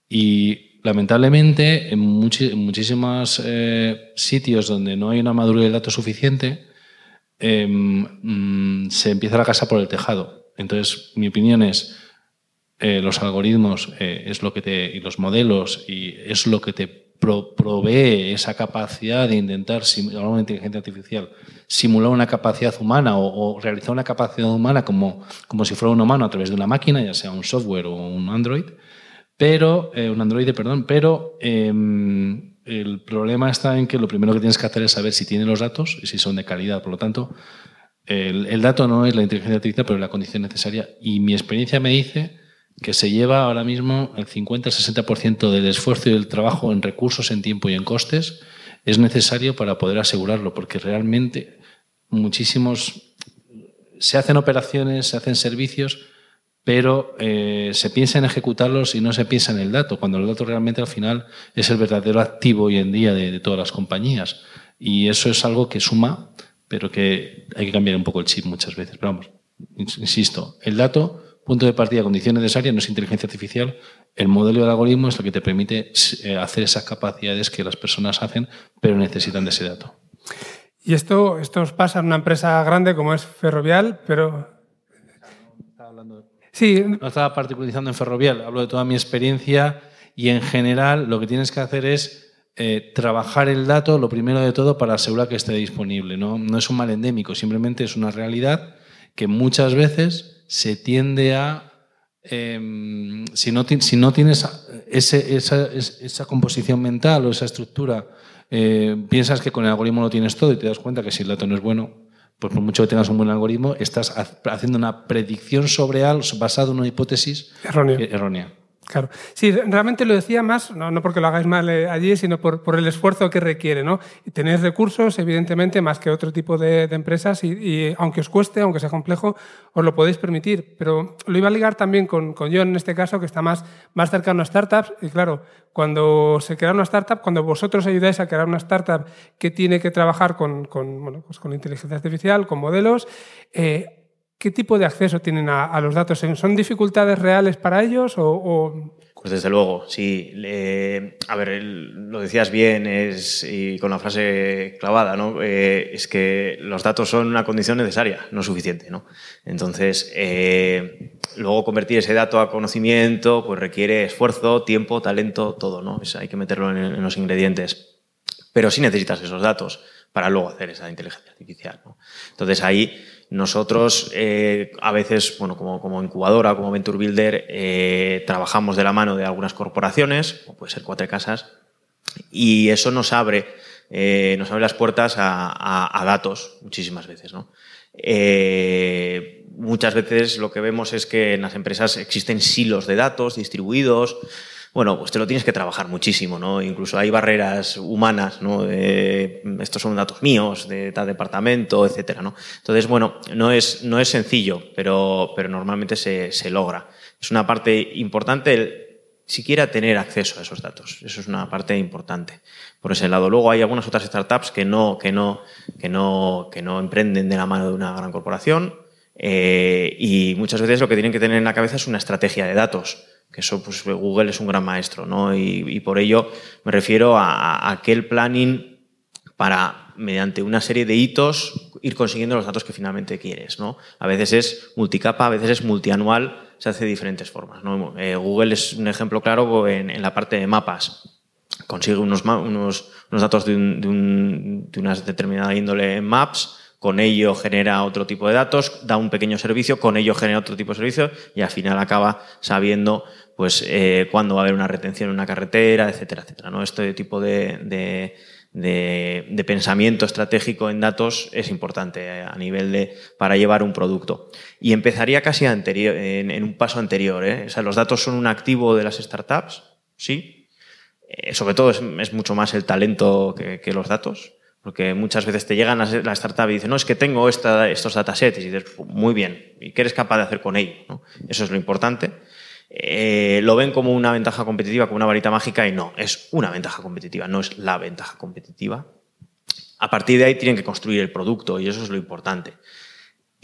Speaker 3: Y lamentablemente, en, muchísimos eh, sitios donde no hay una madurez del dato suficiente, em, mm, se empieza la casa por el tejado. Entonces, mi opinión es, eh, los algoritmos eh, es lo que y los modelos y es lo que te provee esa capacidad de intentar simular una inteligencia artificial, simular una capacidad humana o, realizar una capacidad humana como, como si fuera un humano a través de una máquina, ya sea un software o un Android, pero, eh, un Android, perdón, pero em, el problema está en que lo primero que tienes que hacer es saber si tiene los datos y si son de calidad. Por lo tanto, el, dato no es la inteligencia artificial, pero la condición necesaria. Y mi experiencia me dice que se lleva ahora mismo el 50-60% del esfuerzo y del trabajo en recursos, en tiempo y en costes. Es necesario para poder asegurarlo, porque realmente muchísimos se hacen operaciones, se hacen servicios, pero eh, se piensa en ejecutarlos y no se piensa en el dato, cuando el dato realmente al final es el verdadero activo hoy en día de, todas las compañías. Y eso es algo que suma, pero que hay que cambiar un poco el chip muchas veces. Pero vamos, insisto, el dato, punto de partida, condición necesaria, no es inteligencia artificial. El modelo del algoritmo es lo que te permite eh, hacer esas capacidades que las personas hacen, pero necesitan de ese dato.
Speaker 1: Y esto, esto os pasa en una empresa grande como es Ferrovial, pero
Speaker 3: Sí. No estaba particularizando en ferrovial, hablo de toda mi experiencia y en general lo que tienes que hacer es eh, trabajar el dato, lo primero de todo, para asegurar que esté disponible. ¿no? no es un mal endémico, simplemente es una realidad que muchas veces se tiende a em, si, no, si, no, tienes ese, esa, esa, composición mental o esa estructura, eh, piensas que con el algoritmo lo tienes todo y te das cuenta que si el dato no es bueno, pues por mucho que tengas un buen algoritmo, estás haciendo una predicción sobre algo basado en una hipótesis errónea.
Speaker 1: Claro. Sí, realmente lo decía más, no, porque lo hagáis mal eh, allí, sino por, por, el esfuerzo que requiere. ¿no? Tenéis recursos, evidentemente, más que otro tipo de, empresas, y, y, aunque os cueste, aunque sea complejo, os lo podéis permitir. Pero lo iba a ligar también con, con John, en este caso, que está más, más cercano a startups. Y claro, cuando se crea una startup, cuando vosotros ayudáis a crear una startup que tiene que trabajar con, con, bueno, pues con inteligencia artificial, con modelos, eh, ¿Qué tipo de acceso tienen a, los datos? ¿Son dificultades reales para ellos o...?
Speaker 4: Pues desde luego, sí. a ver, lo decías bien es, y con la frase clavada, ¿no? Eh, es que los datos son una condición necesaria, no suficiente, ¿no? Entonces, eh, luego convertir ese dato a conocimiento pues requiere esfuerzo, tiempo, talento, todo, ¿no? hay que meterlo en, en los ingredientes. Pero sí necesitas esos datos para luego hacer esa inteligencia artificial. ¿no? Entonces ahí Nosotros eh, a veces, bueno, como, como, incubadora, como Venture Builder, eh, trabajamos de la mano de algunas corporaciones, como puede ser Cuatro Casas, y eso nos abre, eh, nos abre las puertas a, a, datos muchísimas veces. ¿no? muchas veces lo que vemos es que en las empresas existen silos de datos distribuidos, bueno, pues te lo tienes que trabajar muchísimo, ¿no? Incluso hay barreras humanas, ¿no? De, estos son datos míos, de tal departamento, etcétera, ¿no? Entonces, bueno, no es, no es sencillo, pero, pero normalmente se, se logra. Es una parte importante el siquiera tener acceso a esos datos. Eso es una parte importante. Por ese lado. Luego hay algunas otras startups que no, que no, que no, que no emprenden de la mano de una gran corporación. Eh, y muchas veces lo que tienen que tener en la cabeza es una estrategia de datos que eso pues Google es un gran maestro, ¿no? Y, por ello me refiero a, aquel planning para, mediante una serie de hitos, ir consiguiendo los datos que finalmente quieres, ¿no? A veces es multicapa, a veces es multianual, se hace de diferentes formas, ¿no? Eh, Google es un ejemplo claro en, la parte de mapas. Consigue unos, unos, unos datos de, de una determinada índole en Maps, con ello genera otro tipo de datos, da un pequeño servicio, con ello genera otro tipo de servicio y al final acaba sabiendo pues eh, cuándo va a haber una retención en una carretera, etcétera, etcétera. ¿no? Este tipo de, de, de, pensamiento estratégico en datos es importante a nivel de para llevar un producto. Y empezaría casi anterior, en, un paso anterior. ¿eh? O sea, los datos son un activo de las startups, sí. Eh, sobre todo es, es, mucho más el talento que, que, los datos. Porque muchas veces te llegan a la startup y dicen, no, es que tengo estos datasets. Y dices, muy bien, ¿y qué eres capaz de hacer con ello? Eso es lo importante. Eh, lo ven como una ventaja competitiva, como una varita mágica, y no, es una ventaja competitiva, no es la ventaja competitiva. A partir de ahí tienen que construir el producto y eso es lo importante.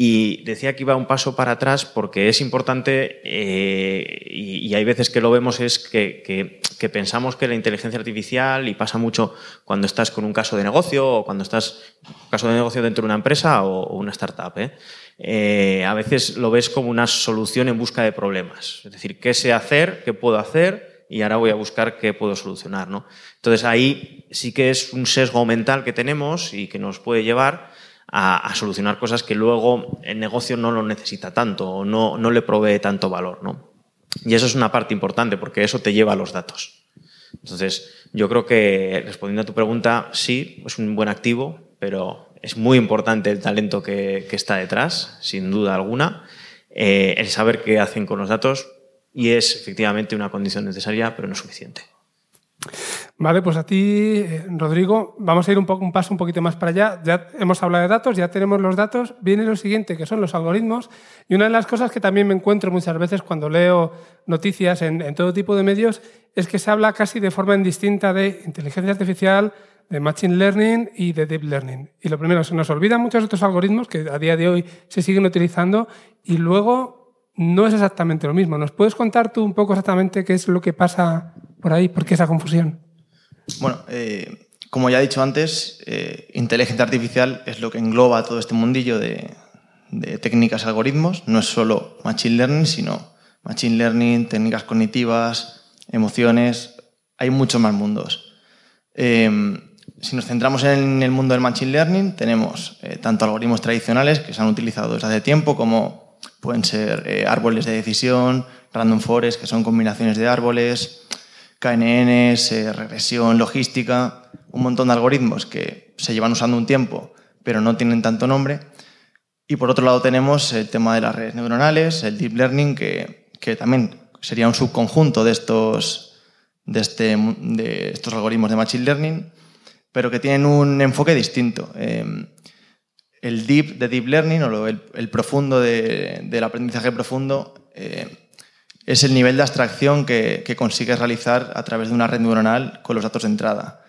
Speaker 4: Y decía que iba un paso para atrás porque es importante, eh, y, hay veces que lo vemos, es que, pensamos que la inteligencia artificial, y pasa mucho cuando estás con un caso de negocio o cuando estás caso de negocio dentro de una empresa o, una startup, ¿eh? Eh, a veces lo ves como una solución en busca de problemas. Es decir, ¿qué sé hacer? ¿Qué puedo hacer? Y ahora voy a buscar qué puedo solucionar. ¿no? Entonces ahí sí que es un sesgo mental que tenemos y que nos puede llevar a, solucionar cosas que luego el negocio no lo necesita tanto o no, no le provee tanto valor. ¿no? Y eso es una parte importante porque eso te lleva a los datos. Entonces, yo creo que respondiendo a tu pregunta, sí, es un buen activo, pero es muy importante el talento que, está detrás, sin duda alguna. Eh, el saber qué hacen con los datos y es efectivamente una condición necesaria, pero no suficiente.
Speaker 1: Vale, pues a ti, eh, Rodrigo, vamos a ir un, poco, un paso un poquito más para allá. Ya hemos hablado de datos, ya tenemos los datos. Viene lo siguiente, que son los algoritmos. Y una de las cosas que también me encuentro muchas veces cuando leo noticias en, todo tipo de medios es que se habla casi de forma indistinta de inteligencia artificial, de Machine Learning y de Deep Learning. Y lo primero, se nos olvidan muchos otros algoritmos que a día de hoy se siguen utilizando y luego no es exactamente lo mismo. ¿Nos puedes contar tú un poco exactamente qué es lo que pasa por ahí? ¿Por qué esa confusión?
Speaker 5: Bueno, eh, como ya he dicho antes, eh, inteligencia artificial es lo que engloba todo este mundillo de, técnicas y algoritmos. No es solo Machine Learning, sino Machine Learning, técnicas cognitivas, emociones. Hay muchos más mundos. Eh, si nos centramos en el mundo del Machine Learning, tenemos eh, tanto algoritmos tradicionales que se han utilizado desde hace tiempo, como pueden ser eh, árboles de decisión, random forest, que son combinaciones de árboles, KNNs, eh, regresión logística, un montón de algoritmos que se llevan usando un tiempo, pero no tienen tanto nombre. Y por otro lado tenemos el tema de las redes neuronales, el deep learning, que, que también sería un subconjunto de estos, de, este, de estos algoritmos de Machine Learning pero que tienen un enfoque distinto. Em, el deep de deep learning o el, profundo del aprendizaje profundo eh, es el nivel de abstracción que, consigues realizar a través de una red neuronal con los datos de entrada.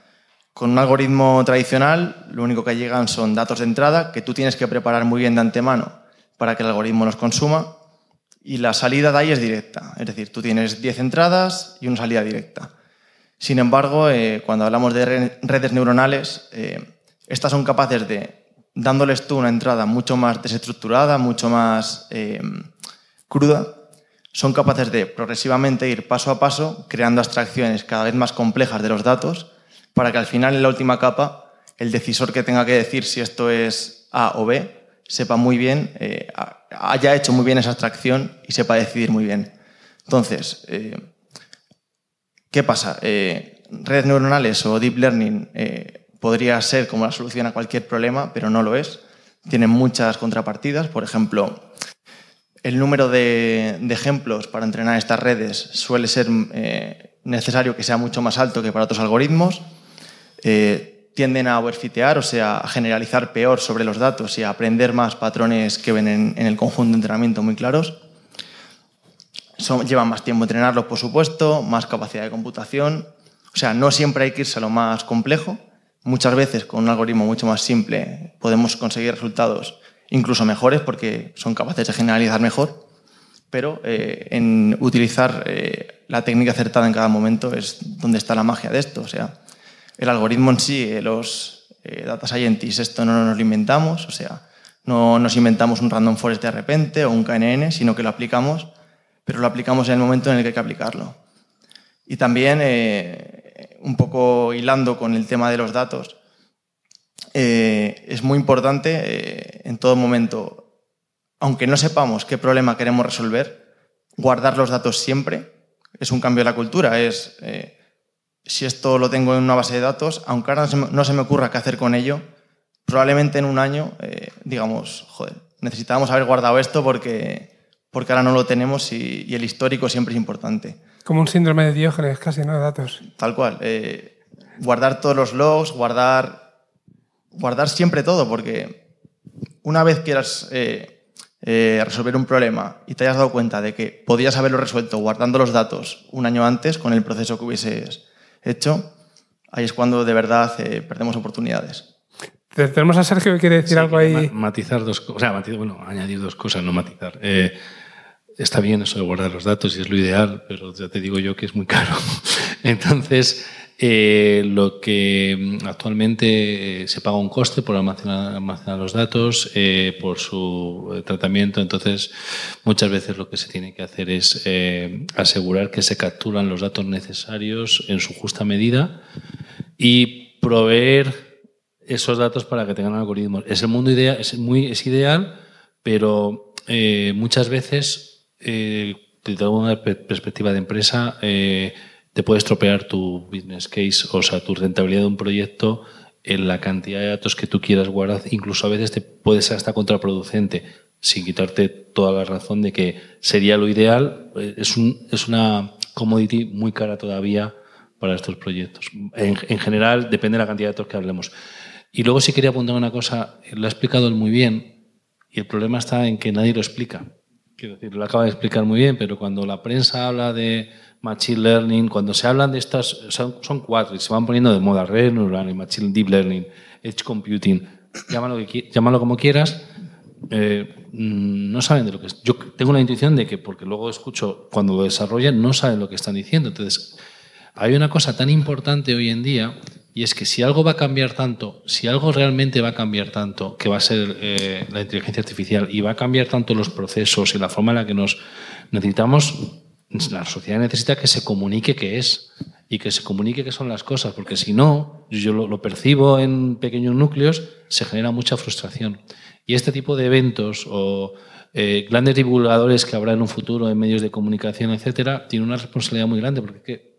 Speaker 5: Con un algoritmo tradicional, lo único que llegan son datos de entrada que tú tienes que preparar muy bien de antemano para que el algoritmo los consuma y la salida de ahí es directa. Es decir, tú tienes 10 entradas y una salida directa. Sin embargo, eh, cuando hablamos de redes neuronales, eh, estas son capaces de, dándoles tú una entrada mucho más desestructurada, mucho más eh, cruda, son capaces de progresivamente ir paso a paso creando abstracciones cada vez más complejas de los datos para que al final en la última capa el decisor que tenga que decir si esto es A o B sepa muy bien, eh, haya hecho muy bien esa abstracción y sepa decidir muy bien. Entonces, eh, ¿qué pasa? redes neuronales o deep learning podría ser como la solución a cualquier problema, pero no lo es. Tienen muchas contrapartidas. Por ejemplo, el número de, ejemplos para entrenar estas redes suele ser eh, necesario que sea mucho más alto que para otros algoritmos. Eh, tienden a overfitear, o sea, a generalizar peor sobre los datos y a aprender más patrones que ven en, el conjunto de entrenamiento muy claros. llevan más tiempo entrenarlos, por supuesto, más capacidad de computación. O sea, no siempre hay que irse a lo más complejo, Muchas veces con un algoritmo mucho más simple podemos conseguir resultados incluso mejores porque son capaces de generalizar mejor, pero eh, en utilizar eh, la técnica acertada en cada momento es donde está la magia de esto. O sea, el algoritmo en sí, eh, los data scientists, esto no nos lo inventamos, o sea, no nos inventamos un random forest de repente o un KNN, sino que lo aplicamos, pero lo aplicamos en el momento en el que hay que aplicarlo. Y también un poco hilando con el tema de los datos, eh, es muy importante eh, en todo momento, aunque no sepamos qué problema queremos resolver, guardar los datos siempre. Es un cambio de la cultura. Es eh, si esto lo tengo en una base de datos, aunque ahora no se me ocurra qué hacer con ello, probablemente en un año digamos, joder, necesitábamos haber guardado esto porque, porque ahora no lo tenemos y el histórico siempre es importante.
Speaker 1: Como un síndrome de Diógenes, casi, ¿no? De datos.
Speaker 5: Tal cual. Eh, guardar todos los logs, guardar, guardar siempre todo, porque una vez quieras eh, eh, resolver un problema y te hayas dado cuenta de que podías haberlo resuelto guardando los datos un año antes con el proceso que hubieses hecho, ahí es cuando de verdad perdemos oportunidades.
Speaker 1: Tenemos a Sergio que quiere decir algo ahí.
Speaker 3: Matizar dos cosas, o sea, bueno, añadir dos cosas, no matizar. Está bien eso de guardar los datos y es lo ideal, pero ya te digo yo que es muy caro. Entonces, eh, lo que mm, actualmente eh, se paga un coste por almacenar, los datos, eh, por su tratamiento. Entonces, muchas veces lo que se tiene que hacer es asegurar que se capturan los datos necesarios en su justa medida y proveer esos datos para que tengan algoritmos. Es el mundo ideal, es muy es ideal, pero muchas veces eh, desde una perspectiva de empresa, eh, te puede estropear tu business case, o sea, tu rentabilidad de un proyecto en la cantidad de datos que tú quieras guardar. Incluso a veces te puede ser hasta contraproducente, sin quitarte toda la razón de que sería lo ideal. Eh, es, un, es una commodity muy cara todavía para estos proyectos. En, en, general, depende de la cantidad de datos que hablemos. Y luego sí quería apuntar una cosa, lo ha explicado él muy bien, y el problema está en que nadie lo explica. Quiero decir, lo acaba de explicar muy bien, pero cuando la prensa habla de Machine Learning, cuando se hablan de estas, son, son cuatro y se van poniendo de moda, Red Neural, Machine Deep Learning, Edge Computing, llámalo, llámalo como quieras, eh, no saben de lo que es. Yo tengo la intuición de que, porque luego escucho cuando lo desarrollan, no saben lo que están diciendo. Entonces, hay una cosa tan importante hoy en día y es que si algo va a cambiar tanto, si algo realmente va a cambiar tanto, que va a ser eh, la inteligencia artificial, y va a cambiar tanto los procesos y la forma en la que nos necesitamos, la sociedad necesita que se comunique qué es y que se comunique qué son las cosas, porque si no, yo lo, percibo en pequeños núcleos, se genera mucha frustración. Y este tipo de eventos o eh, grandes divulgadores que habrá en un futuro en medios de comunicación, etcétera, tienen una responsabilidad muy grande, porque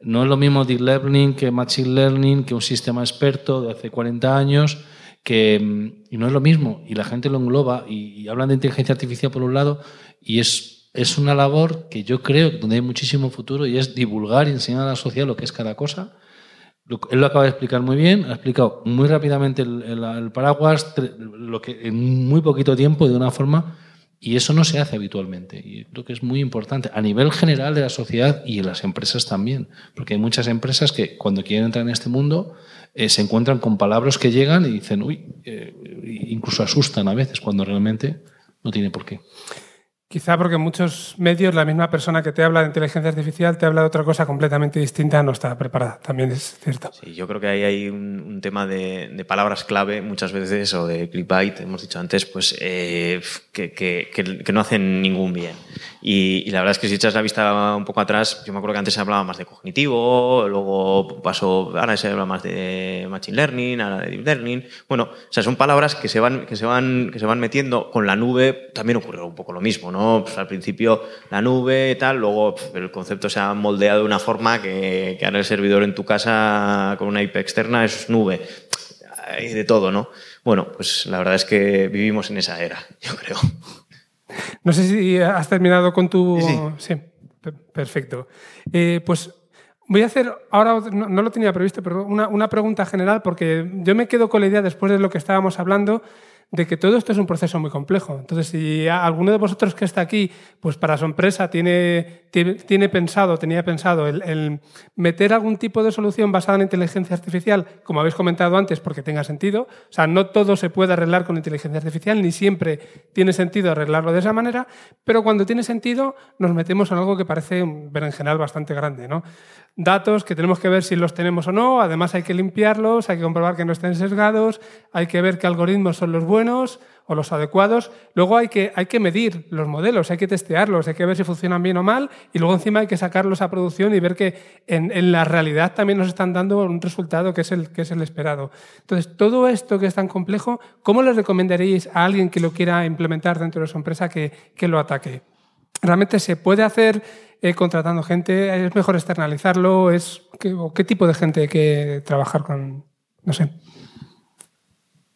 Speaker 3: no es lo mismo Deep Learning que Machine Learning, que un sistema experto de hace 40 años, que, mm, y no es lo mismo. Y la gente lo engloba y, hablan de inteligencia artificial por un lado y es, es una labor que yo creo donde hay muchísimo futuro y es divulgar y enseñar a la sociedad lo que es cada cosa. Él lo acaba de explicar muy bien, ha explicado muy rápidamente el, paraguas, lo que en muy poquito tiempo de una forma y eso no se hace habitualmente. Y creo que es muy importante a nivel general de la sociedad y en las empresas también. Porque hay muchas empresas que cuando quieren entrar en este mundo eh, se encuentran con palabras que llegan y dicen, uy, eh, incluso asustan a veces cuando realmente no tiene por qué.
Speaker 1: Quizá porque en muchos medios la misma persona que te habla de inteligencia artificial te habla de otra cosa completamente distinta, no está preparada. También es cierto.
Speaker 4: Sí, yo creo que ahí hay un, tema de, palabras clave muchas veces o de clickbait, hemos dicho antes, pues eh, que, que, que, no hacen ningún bien. Y, la verdad es que si echas la vista un poco atrás, yo me acuerdo que antes se hablaba más de cognitivo, luego pasó, ahora se habla más de machine learning, ahora de deep learning. Bueno, o sea, son palabras que se van, que se van, que se van metiendo con la nube. También ocurrió un poco lo mismo, ¿no? Pues al principio la nube y tal, luego el concepto se ha moldeado de una forma que, que ahora el servidor en tu casa con una IP externa es nube. Hay de todo, ¿no? Bueno, pues la verdad es que vivimos en esa era, yo creo.
Speaker 1: No sé si has terminado con tu... Sí, perfecto. Eh, pues voy a hacer, ahora no, lo tenía previsto, pero una, una, pregunta general, porque yo me quedo con la idea, después de lo que estábamos hablando, de que todo esto es un proceso muy complejo. Entonces, si alguno de vosotros que está aquí, pues para su empresa tiene, tiene, pensado, tenía pensado el, meter algún tipo de solución basada en inteligencia artificial, como habéis comentado antes, porque tenga sentido, o sea, no todo se puede arreglar con inteligencia artificial, ni siempre tiene sentido arreglarlo de esa manera, pero cuando tiene sentido nos metemos en algo que parece un berenjenal bastante grande, ¿no? Datos que tenemos que ver si los tenemos o no, además hay que limpiarlos, hay que comprobar que no estén sesgados, hay que ver qué algoritmos son los buenos o los adecuados, luego hay que, hay que medir los modelos, hay que testearlos, hay que ver si funcionan bien o mal y luego encima hay que sacarlos a producción y ver que en, en la realidad también nos están dando un resultado que es, el, que es el esperado. Entonces, todo esto que es tan complejo, ¿cómo les recomendaríais a alguien que lo quiera implementar dentro de su empresa que, que lo ataque? ¿Realmente se puede hacer eh, contratando gente? ¿Es mejor externalizarlo? ¿Es, qué, ¿Qué tipo de gente hay que trabajar con? No sé.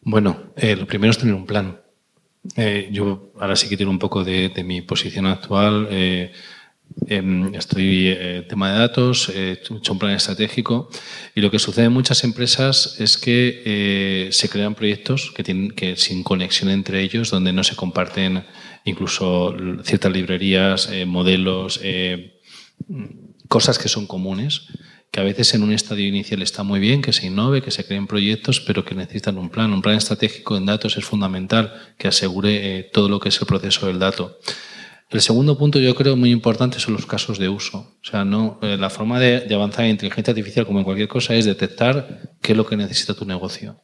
Speaker 3: Bueno, eh, lo primero es tener un plan. Eh, yo ahora sí que tengo un poco de, mi posición actual. Em, estoy en tema de datos, he hecho un plan estratégico y lo que sucede en muchas empresas es que se crean proyectos que tienen que sin conexión entre ellos, donde no se comparten incluso ciertas librerías, eh, modelos, eh, cosas que son comunes, que a veces en un estadio inicial está muy bien, que se innove, que se creen proyectos, pero que necesitan un plan. Un plan estratégico en datos es fundamental, que asegure eh, todo lo que es el proceso del dato. El segundo punto yo creo muy importante son los casos de uso. O sea, no, la forma de, de avanzar en inteligencia artificial, como en cualquier cosa, es detectar qué es lo que necesita tu negocio.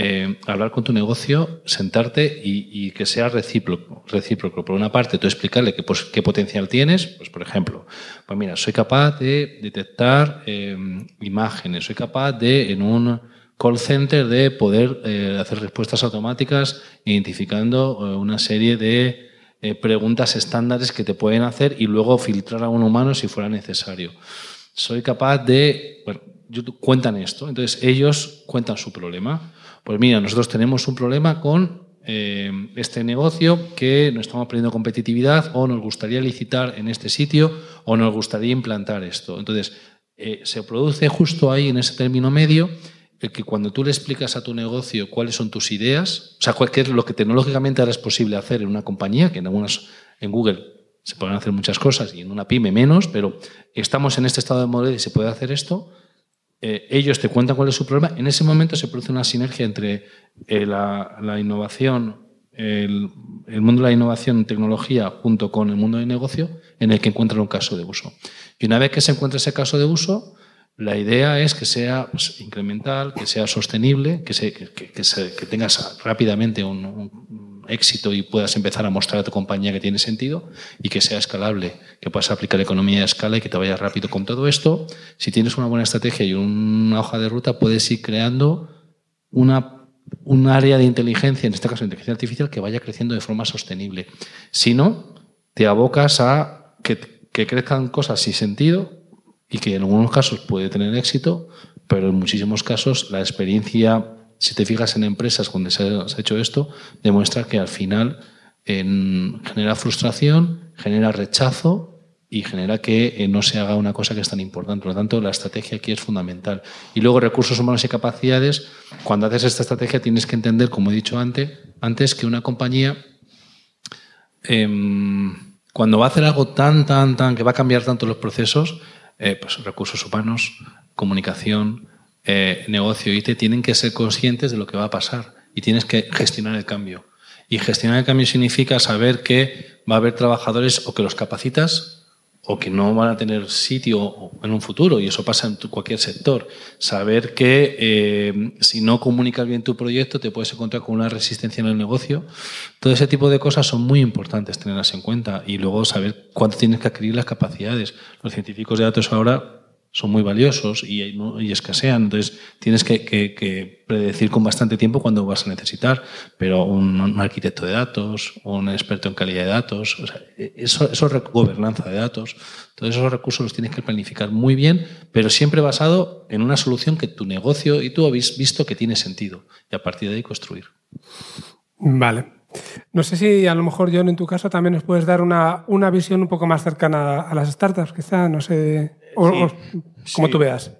Speaker 3: Eh, hablar con tu negocio, sentarte y, que sea recíproco. Por una parte, tú explicarle qué, pues, qué, potencial tienes, pues por ejemplo, pues mira, soy capaz de detectar em, imágenes, soy capaz de, en un call center, de poder eh, hacer respuestas automáticas identificando eh, una serie de preguntas estándares que te pueden hacer y luego filtrar a un humano si fuera necesario. Soy capaz de, bueno, cuentan esto, entonces ellos cuentan su problema pues mira, nosotros tenemos un problema con eh, este negocio que nos estamos perdiendo competitividad o nos gustaría licitar en este sitio o nos gustaría implantar esto. Entonces, eh, se produce justo ahí en ese término medio el que cuando tú le explicas a tu negocio cuáles son tus ideas, o sea, qué es lo que tecnológicamente ahora es posible hacer en una compañía, que en algunas, en Google se pueden hacer muchas cosas y en una pyme menos, pero estamos en este estado de modelo y se puede hacer esto, eh, ellos te cuentan cuál es su problema, en ese momento se produce una sinergia entre eh, la, innovación, el, mundo de la innovación en tecnología junto con el mundo de negocio en el que encuentran un caso de uso. Y una vez que se encuentra ese caso de uso, la idea es que sea pues, incremental, que sea sostenible, que, se, que, tengas rápidamente un éxito y puedas empezar a mostrar a tu compañía que tiene sentido y que sea escalable, que puedas aplicar economía de escala y que te vaya rápido con todo esto. Si tienes una buena estrategia y una hoja de ruta, puedes ir creando una, un área de inteligencia, en este caso inteligencia artificial, que vaya creciendo de forma sostenible. Si no, te abocas a que, que crezcan cosas sin sentido y que en algunos casos puede tener éxito, pero en muchísimos casos la experiencia si te fijas en empresas donde se ha, hecho esto, demuestra que al final genera frustración, genera rechazo y genera que eh, no se haga una cosa que es tan importante. Por lo tanto, la estrategia aquí es fundamental. Y luego, recursos humanos y capacidades. Cuando haces esta estrategia tienes que entender, como he dicho antes, antes que una compañía, em, cuando va a hacer algo tan, tan, tan, que va a cambiar tanto los procesos, eh, pues recursos humanos, comunicación, eh, negocio y te tienen que ser conscientes de lo que va a pasar y tienes que gestionar el cambio. Y gestionar el cambio significa saber que va a haber trabajadores o que los capacitas o que no van a tener sitio en un futuro, y eso pasa en cualquier sector. Saber que eh, si no comunicas bien tu proyecto te puedes encontrar con una resistencia en el negocio. Todo ese tipo de cosas son muy importantes tenerlas en cuenta y luego saber cuánto tienes que adquirir las capacidades. Los científicos de datos ahora son muy valiosos y, escasean. Entonces tienes que, predecir con bastante tiempo cuándo vas a necesitar. Pero un, arquitecto de datos, un experto en calidad de datos, eso, eso es gobernanza de datos. Todos esos recursos los tienes que planificar muy bien, pero siempre basado en una solución que tu negocio y tú habéis visto que tiene sentido. Y a partir de ahí construir.
Speaker 1: Vale. No sé si a lo mejor, John, en tu caso también nos puedes dar una, una visión un poco más cercana a las startups, quizá, no sé, o, como tú veas.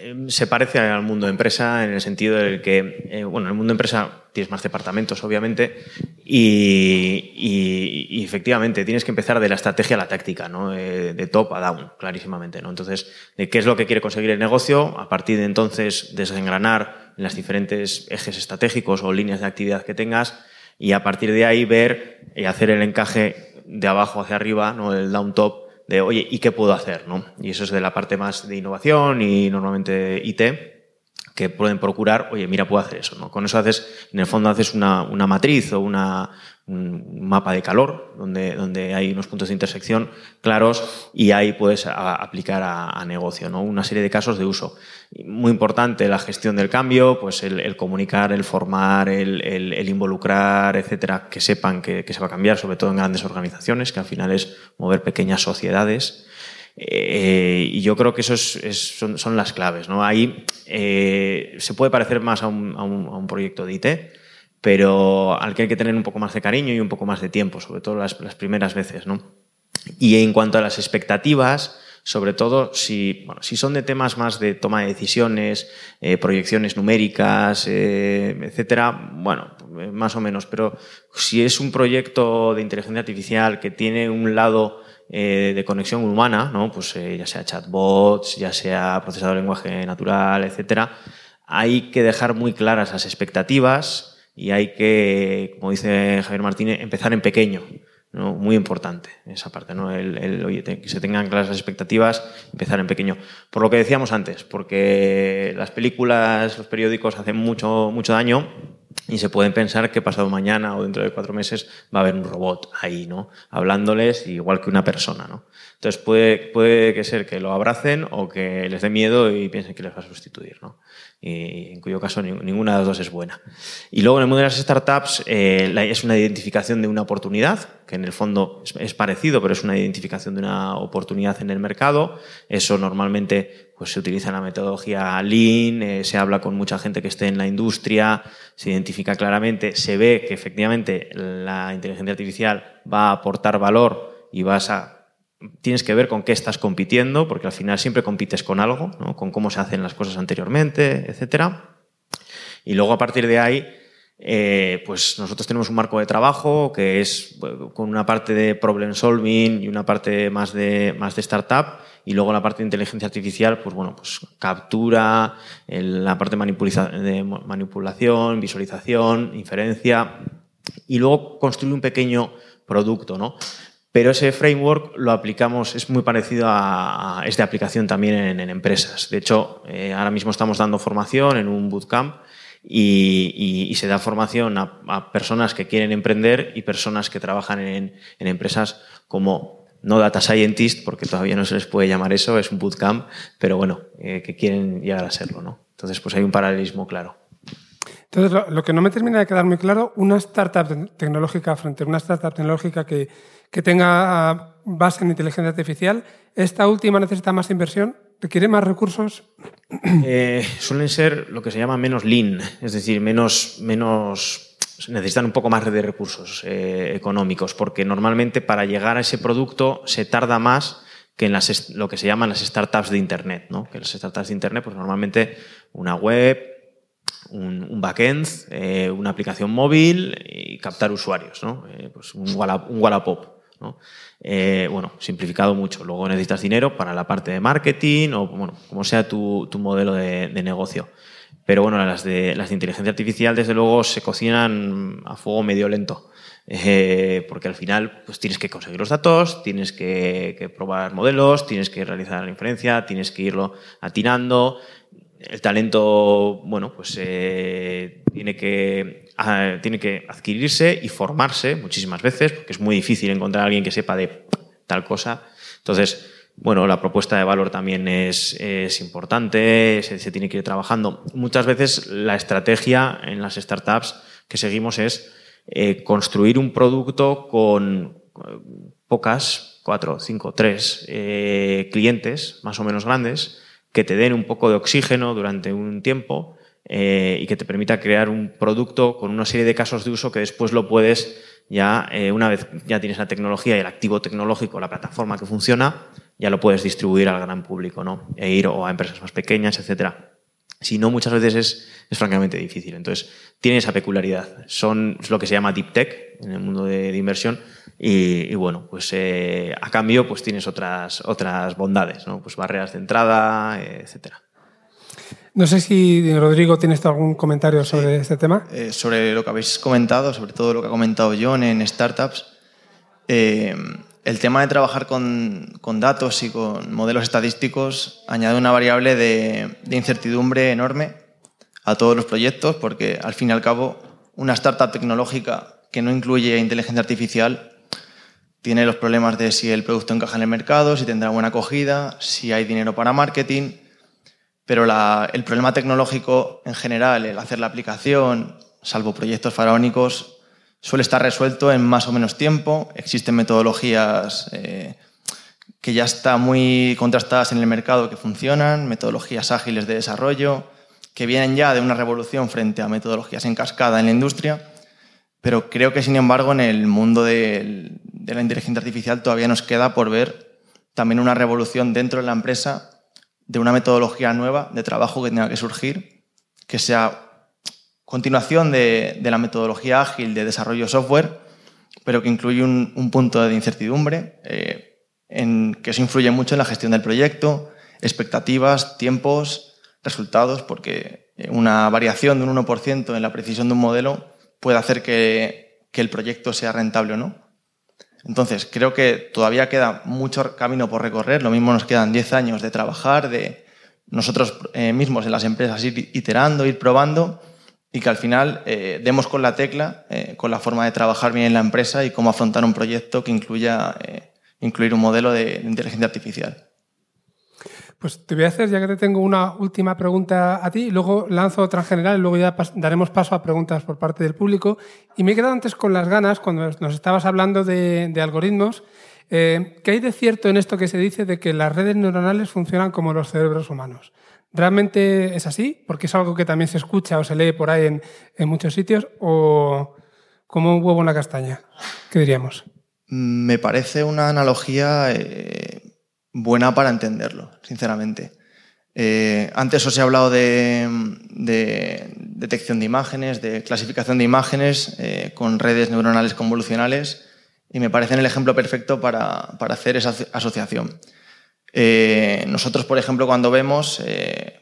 Speaker 4: Em, se parece al mundo de empresa en el sentido de que, eh, bueno, en el mundo de empresa tienes más departamentos, obviamente, y, efectivamente tienes que empezar de la estrategia a la táctica, ¿no? Eh, de top a down, clarísimamente. ¿no? Entonces, de qué es lo que quiere conseguir el negocio, a partir de entonces desengranar en las diferentes ejes estratégicos o líneas de actividad que tengas, y a partir de ahí ver y hacer el encaje de abajo hacia arriba, ¿no? el down top, de, oye, ¿y qué puedo hacer? ¿no? Y eso es de la parte más de innovación y normalmente IT, que pueden procurar, oye, mira, puedo hacer eso. ¿no? Con eso haces, en el fondo haces una, una matriz o una, un mapa de calor donde, donde hay unos puntos de intersección claros y ahí puedes aplicar a, negocio, ¿no? Una serie de casos de uso. Muy importante la gestión del cambio, pues el, comunicar, el formar, el, involucrar, etcétera, que sepan que, se va a cambiar, sobre todo en grandes organizaciones, que al final es mover pequeñas sociedades. Eh, y yo creo que eso son, las claves. ¿no? Ahí eh, se puede parecer más a un, a un proyecto de IT, pero al que hay que tener un poco más de cariño y un poco más de tiempo, sobre todo las, primeras veces, ¿no? Y en cuanto a las expectativas, sobre todo si, bueno, si son de temas más de toma de decisiones, eh, proyecciones numéricas, eh, etcétera, bueno, más o menos. Pero si es un proyecto de inteligencia artificial que tiene un lado eh, de conexión humana, ¿no? pues ya sea chatbots, ya sea procesador lenguaje natural, etcétera, hay que dejar muy claras las expectativas y hay que, como dice Javier Martínez, empezar en pequeño. ¿no? Muy importante esa parte, ¿no? El, oye, que se tengan claras las expectativas, empezar en pequeño. Por lo que decíamos antes, porque las películas, los periódicos hacen mucho, mucho daño y se pueden pensar que pasado mañana o dentro de cuatro meses va a haber un robot ahí, ¿no? Hablándoles igual que una persona, ¿no? Entonces puede, puede que ser que lo abracen o que les dé miedo y piensen que les va a sustituir, ¿no? y en cuyo caso ninguna de las dos es buena. Y luego en el mundo de las startups eh, es una identificación de una oportunidad, que en el fondo es, parecido, pero es una identificación de una oportunidad en el mercado. Eso normalmente pues, se utiliza la metodología Lean, eh, se habla con mucha gente que esté en la industria, se identifica claramente, se ve que efectivamente la inteligencia artificial va a aportar valor y vas a tienes que ver con qué estás compitiendo, porque al final siempre compites con algo, ¿no? con cómo se hacen las cosas anteriormente, etc. Y luego a partir de ahí, eh, pues nosotros tenemos un marco de trabajo que es con una parte de problem solving y una parte más de, más de startup, y luego la parte de inteligencia artificial, pues bueno, pues captura, la parte de manipulación, visualización, inferencia, y luego construir un pequeño producto, ¿no? Pero ese framework lo aplicamos, es muy parecido a, esta aplicación también en, empresas. De hecho, eh, ahora mismo estamos dando formación en un bootcamp y, se da formación a, personas que quieren emprender y personas que trabajan en, empresas como no data scientist, porque todavía no se les puede llamar eso, es un bootcamp, pero bueno, eh, que quieren llegar a serlo. ¿no? Entonces, pues hay un paralelismo claro.
Speaker 1: Entonces, lo, que no me termina de quedar muy claro, una startup tecnológica frente a una startup tecnológica que, que tenga base en inteligencia artificial, ¿esta última necesita más inversión? ¿Requiere más recursos?
Speaker 4: Eh, suelen ser lo que se llama menos lean, es decir, menos, menos necesitan un poco más de recursos eh, económicos, porque normalmente para llegar a ese producto se tarda más que en las, lo que se llaman las startups de Internet. ¿no? Que las startups de Internet, pues normalmente una web, un, backend, eh, una aplicación móvil y captar usuarios, ¿no? Eh, pues un, Wallapop. Eh, bueno, simplificado mucho. Luego necesitas dinero para la parte de marketing o, bueno, como sea tu, modelo de, negocio. Pero bueno, las de, las de inteligencia artificial, desde luego, se cocinan a fuego medio lento. Eh, porque al final pues tienes que conseguir los datos, tienes que, probar modelos, tienes que realizar la inferencia, tienes que irlo atinando. El talento, bueno, pues eh, tiene, que, tiene que adquirirse y formarse muchísimas veces, porque es muy difícil encontrar a alguien que sepa de tal cosa. Entonces, bueno, la propuesta de valor también es, es importante, se, se, tiene que ir trabajando. Muchas veces la estrategia en las startups que seguimos es eh, construir un producto con pocas, cuatro, cinco, tres eh, clientes más o menos grandes que te den un poco de oxígeno durante un tiempo eh, y que te permita crear un producto con una serie de casos de uso que después lo puedes ya, una vez ya tienes la tecnología y el activo tecnológico, la plataforma que funciona, ya lo puedes distribuir al gran público, ¿no? E ir o a empresas más pequeñas, etcétera. Si no, muchas veces es, es, francamente difícil. Entonces, tiene esa peculiaridad. Son lo que se llama deep tech en el mundo de, inversión y, bueno, pues eh, a cambio pues tienes otras, otras bondades, ¿no? Pues barreras de entrada, etcétera.
Speaker 1: No sé si, Rodrigo, tienes algún comentario sobre este tema.
Speaker 5: Eh, sobre lo que habéis comentado, sobre todo lo que ha comentado John en startups. Eh, el tema de trabajar con, datos y con modelos estadísticos añade una variable de, incertidumbre enorme a todos los proyectos porque al fin y al cabo una startup tecnológica que no incluye inteligencia artificial tiene los problemas de si el producto encaja en el mercado, si tendrá buena acogida, si hay dinero para marketing, pero el problema tecnológico en general, el hacer la aplicación, salvo proyectos faraónicos, suele estar resuelto en más o menos tiempo. Existen metodologías eh, que ya están muy contrastadas en el mercado que funcionan, metodologías ágiles de desarrollo, que vienen ya de una revolución frente a metodologías en cascada en la industria. Pero creo que, sin embargo, en el mundo de, de la inteligencia artificial todavía nos queda por ver también una revolución dentro de la empresa de una metodología nueva de trabajo que tenga que surgir, que sea continuación de, la metodología ágil de desarrollo software, pero que incluye un, punto de incertidumbre, eh, en que eso influye mucho en la gestión del proyecto, expectativas, tiempos, resultados, porque una variación de un 1% en la precisión de un modelo puede hacer que, el proyecto sea rentable o no. Entonces, creo que todavía queda mucho camino por recorrer, lo mismo nos quedan 10 años de trabajar, de nosotros eh, mismos en las empresas ir iterando, ir probando, y que al final eh, demos con la tecla, eh, con la forma de trabajar bien en la empresa y cómo afrontar un proyecto que incluya incluir un modelo de, inteligencia artificial.
Speaker 1: Pues te voy a hacer, ya que te tengo una última pregunta a ti, luego lanzo otra en general y luego ya daremos paso a preguntas por parte del público. Y me he quedado antes con las ganas, cuando nos estabas hablando de, algoritmos, ¿qué hay de cierto en esto que se dice de que las redes neuronales funcionan como los cerebros humanos? ¿Realmente es así? Porque es algo que también se escucha o se lee por ahí en, muchos sitios, o como un huevo en la castaña. ¿Qué diríamos?
Speaker 5: Me parece una analogía eh, buena para entenderlo, sinceramente. Eh, antes os he hablado de, detección de imágenes, de clasificación de imágenes eh, con redes neuronales convolucionales y me parecen el ejemplo perfecto para hacer esa asociación. Eh, nosotros, por ejemplo, cuando vemos,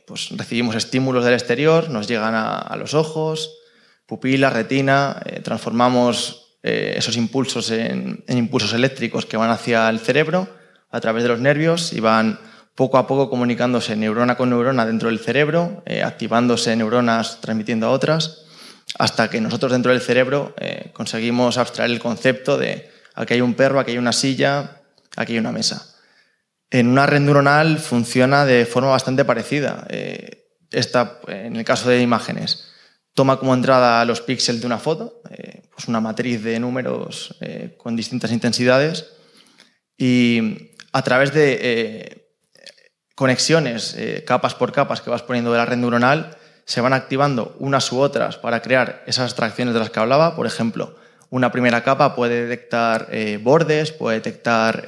Speaker 5: pues recibimos estímulos del exterior, nos llegan a, los ojos, pupila, retina, transformamos esos impulsos en, impulsos eléctricos que van hacia el cerebro a través de los nervios y van poco a poco comunicándose neurona con neurona dentro del cerebro, activándose neuronas transmitiendo a otras, hasta que nosotros dentro del cerebro conseguimos abstraer el concepto de aquí hay un perro, aquí hay una silla, aquí hay una mesa. En una red neuronal funciona de forma bastante parecida. Eh, esta, en el caso de imágenes, toma como entrada los píxeles de una foto, eh, pues una matriz de números eh, con distintas intensidades, y a través de conexiones, capas por capas que vas poniendo de la red neuronal, se van activando unas u otras para crear esas abstracciones de las que hablaba. Por ejemplo, una primera capa puede detectar bordes, puede detectar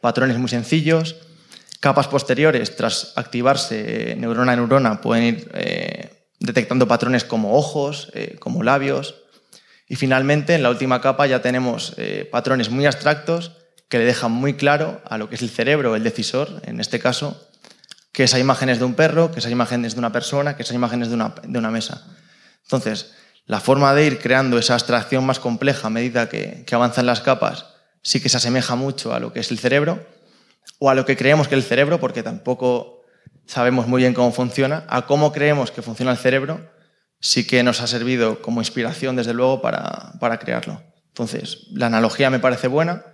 Speaker 5: patrones muy sencillos. Capas posteriores, tras activarse neurona a neurona, pueden ir eh, detectando patrones como ojos, eh, como labios. Y finalmente, en la última capa ya tenemos eh, patrones muy abstractos que le dejan muy claro a lo que es el cerebro, el decisor, en este caso, que esa imagen es de un perro, que esa imagen es de una persona, que esa imagen es de una, de una mesa. Entonces, la forma de ir creando esa abstracción más compleja a medida que, que avanzan las capas sí que se asemeja mucho a lo que es el cerebro, o a lo que creemos que es el cerebro, porque tampoco sabemos muy bien cómo funciona, a cómo creemos que funciona el cerebro, sí que nos ha servido como inspiración, desde luego, para, para crearlo. Entonces, la analogía me parece buena,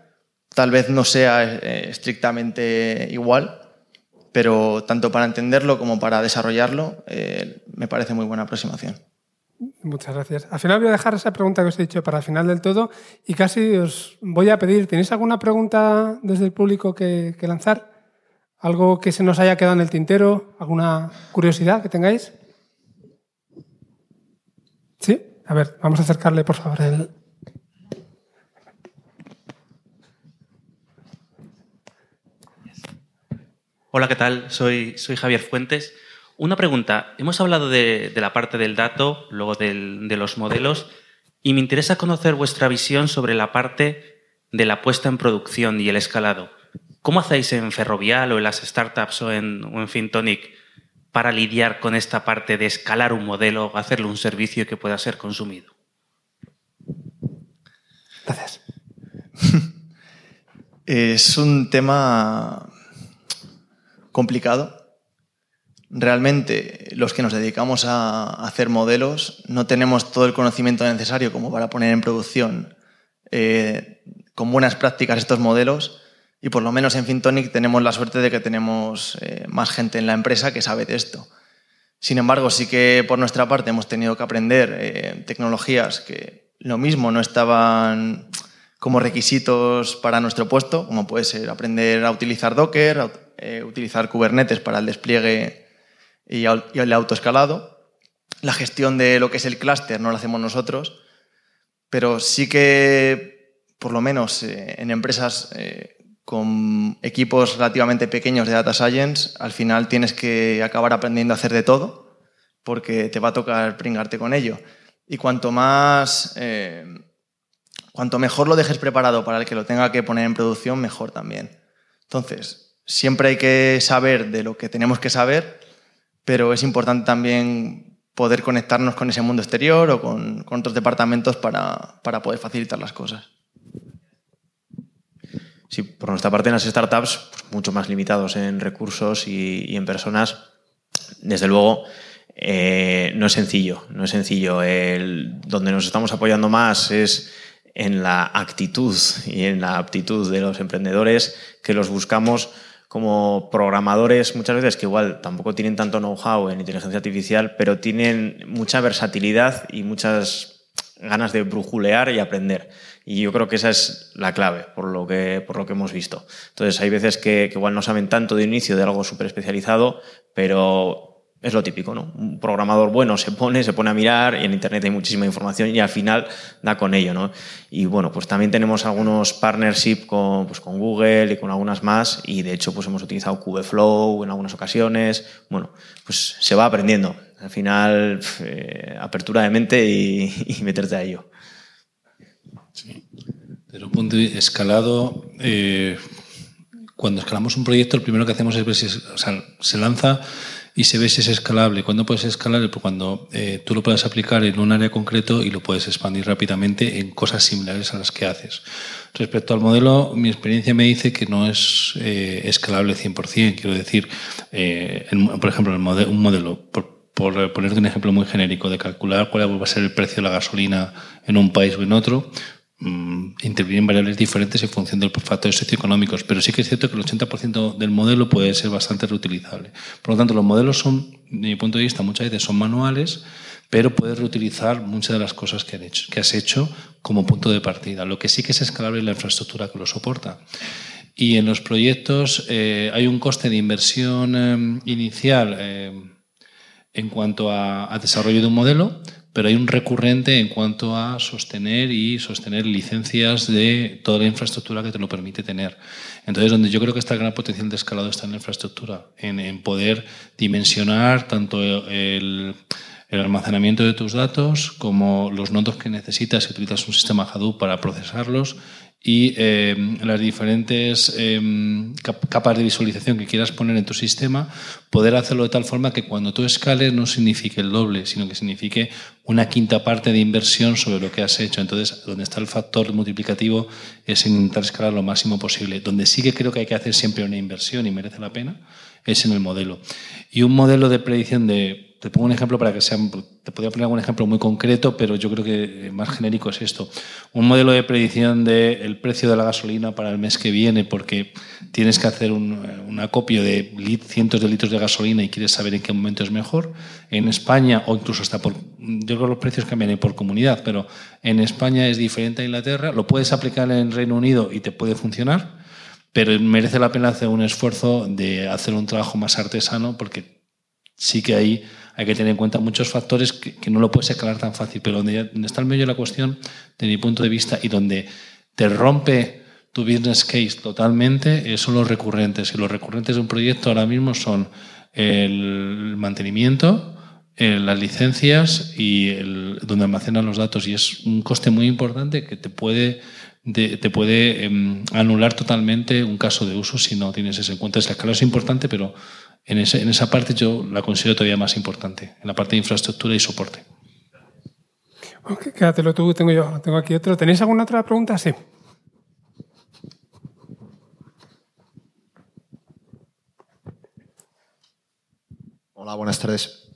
Speaker 5: tal vez no sea eh, estrictamente igual, pero tanto para entenderlo como para desarrollarlo, eh, me parece muy buena aproximación.
Speaker 1: Muchas gracias. Al final voy a dejar esa pregunta que os he dicho para el final del todo y casi os voy a pedir, ¿tenéis alguna pregunta desde el público que, que lanzar? ¿Algo que se nos haya quedado en el tintero? ¿Alguna curiosidad que tengáis? ¿Sí? A ver, vamos a acercarle, por favor, el,
Speaker 6: Hola, ¿qué tal? Soy, soy Javier Fuentes. Una pregunta. Hemos hablado de, de la parte del dato, luego del, de los modelos, y me interesa conocer vuestra visión sobre la parte de la puesta en producción y el escalado. ¿Cómo hacéis en Ferrovial o en las startups o en, o en Fintonic para lidiar con esta parte de escalar un modelo, hacerle un servicio que pueda ser consumido?
Speaker 1: Gracias.
Speaker 5: es un tema complicado. Realmente los que nos dedicamos a hacer modelos no tenemos todo el conocimiento necesario como para poner en producción eh, con buenas prácticas estos modelos y por lo menos en Fintonic tenemos la suerte de que tenemos eh, más gente en la empresa que sabe de esto. Sin embargo, sí que por nuestra parte hemos tenido que aprender eh, tecnologías que lo mismo no estaban como requisitos para nuestro puesto, como puede ser aprender a utilizar Docker, eh, utilizar Kubernetes para el despliegue y, el autoescalado. La gestión de lo que es el clúster no la hacemos nosotros, pero sí que, por lo menos eh, en empresas eh, con equipos relativamente pequeños de data science, al final tienes que acabar aprendiendo a hacer de todo, porque te va a tocar pringarte con ello. Y cuanto más cuanto mejor lo dejes preparado para el que lo tenga que poner en producción, mejor también. Entonces, siempre hay que saber de lo que tenemos que saber, pero es importante también poder conectarnos con ese mundo exterior o con, otros departamentos para, poder facilitar las cosas.
Speaker 4: Sí, por nuestra parte en las startups, pues, mucho más limitados en recursos y, en personas. Desde luego, eh, no es sencillo, no es sencillo. Donde nos estamos apoyando más es en la actitud y en la aptitud de los emprendedores que los buscamos como programadores muchas veces que igual tampoco tienen tanto know-how en inteligencia artificial, pero tienen mucha versatilidad y muchas ganas de brujulear y aprender. Y yo creo que esa es la clave, por lo que, por lo que hemos visto. Entonces, hay veces que, que igual no saben tanto de inicio de algo súper especializado, pero es lo típico, ¿no? Un programador bueno se pone, se pone a mirar y en Internet hay muchísima información y al final da con ello, ¿no? Y bueno, pues también tenemos algunos partnership con, pues con Google y con algunas más y de hecho pues hemos utilizado Kubeflow en algunas ocasiones. Bueno, pues se va aprendiendo. Al final, eh, apertura de mente y, y, meterte a ello.
Speaker 3: Sí. Desde un punto de escalado, eh, cuando escalamos un proyecto, el primero que hacemos es ver o sea, se lanza y se ve si es escalable. ¿Cuándo puedes escalar? Pues cuando eh, tú lo puedas aplicar en un área concreto y lo puedes expandir rápidamente en cosas similares a las que haces. Respecto al modelo, mi experiencia me dice que no es eh, escalable 100%. Quiero decir, eh, por ejemplo, un modelo, por, por ponerte un ejemplo muy genérico, de calcular cuál va a ser el precio de la gasolina en un país o en otro, Mm, intervienen variables diferentes en función de los factores socioeconómicos, pero sí que es cierto que el 80% del modelo puede ser bastante reutilizable. Por lo tanto, los modelos son, de mi punto de vista, muchas veces son manuales, pero puedes reutilizar muchas de las cosas que, has hecho como punto de partida. Lo que sí que es escalable es la infraestructura que lo soporta. Y en los proyectos eh, hay un coste de inversión eh, inicial eh, en cuanto a, a desarrollo de un modelo, pero hay un recurrente en cuanto a sostener y sostener licencias de toda la infraestructura que te lo permite tener. Entonces, donde yo creo que está el gran potencial de escalado está en la infraestructura, en, poder dimensionar tanto el, el almacenamiento de tus datos, como los nodos que necesitas si utilizas un sistema Hadoop para procesarlos y eh, las diferentes eh, capas de visualización que quieras poner en tu sistema, poder hacerlo de tal forma que cuando tú escales no signifique el doble, sino que signifique una quinta parte de inversión sobre lo que has hecho. Entonces, donde está el factor multiplicativo es intentar escalar lo máximo posible. Donde sí que creo que hay que hacer siempre una inversión y merece la pena es en el modelo. Y un modelo de predicción de te pongo un ejemplo para que sea. Te podría poner algún ejemplo muy concreto, pero yo creo que más genérico es esto. Un modelo de predicción del precio de la gasolina para el mes que viene, porque tienes que hacer un, acopio de cientos de litros de gasolina y quieres saber en qué momento es mejor. En España, o incluso hasta por. Yo creo que los precios cambian por comunidad, pero en España es diferente a Inglaterra. Lo puedes aplicar en Reino Unido y te puede funcionar, pero merece la pena hacer un esfuerzo de hacer un trabajo más artesano, porque sí que hay hay que tener en cuenta muchos factores que, no lo puedes escalar tan fácil, pero donde, está el medio de la cuestión, de mi punto de vista, y donde te rompe tu business case totalmente, eh, son los recurrentes. Y los recurrentes de un proyecto ahora mismo son el mantenimiento, eh, las licencias y el, donde almacenan los datos. Y es un coste muy importante que te puede, te puede em, anular totalmente un caso de uso si no tienes eso en cuenta. La escala es importante, pero en, esa parte yo la considero todavía más importante, en la parte de infraestructura y soporte.
Speaker 1: Ok, quédatelo tú, tengo yo, tengo aquí otro. ¿Tenéis alguna otra pregunta? Sí.
Speaker 7: Hola, buenas tardes.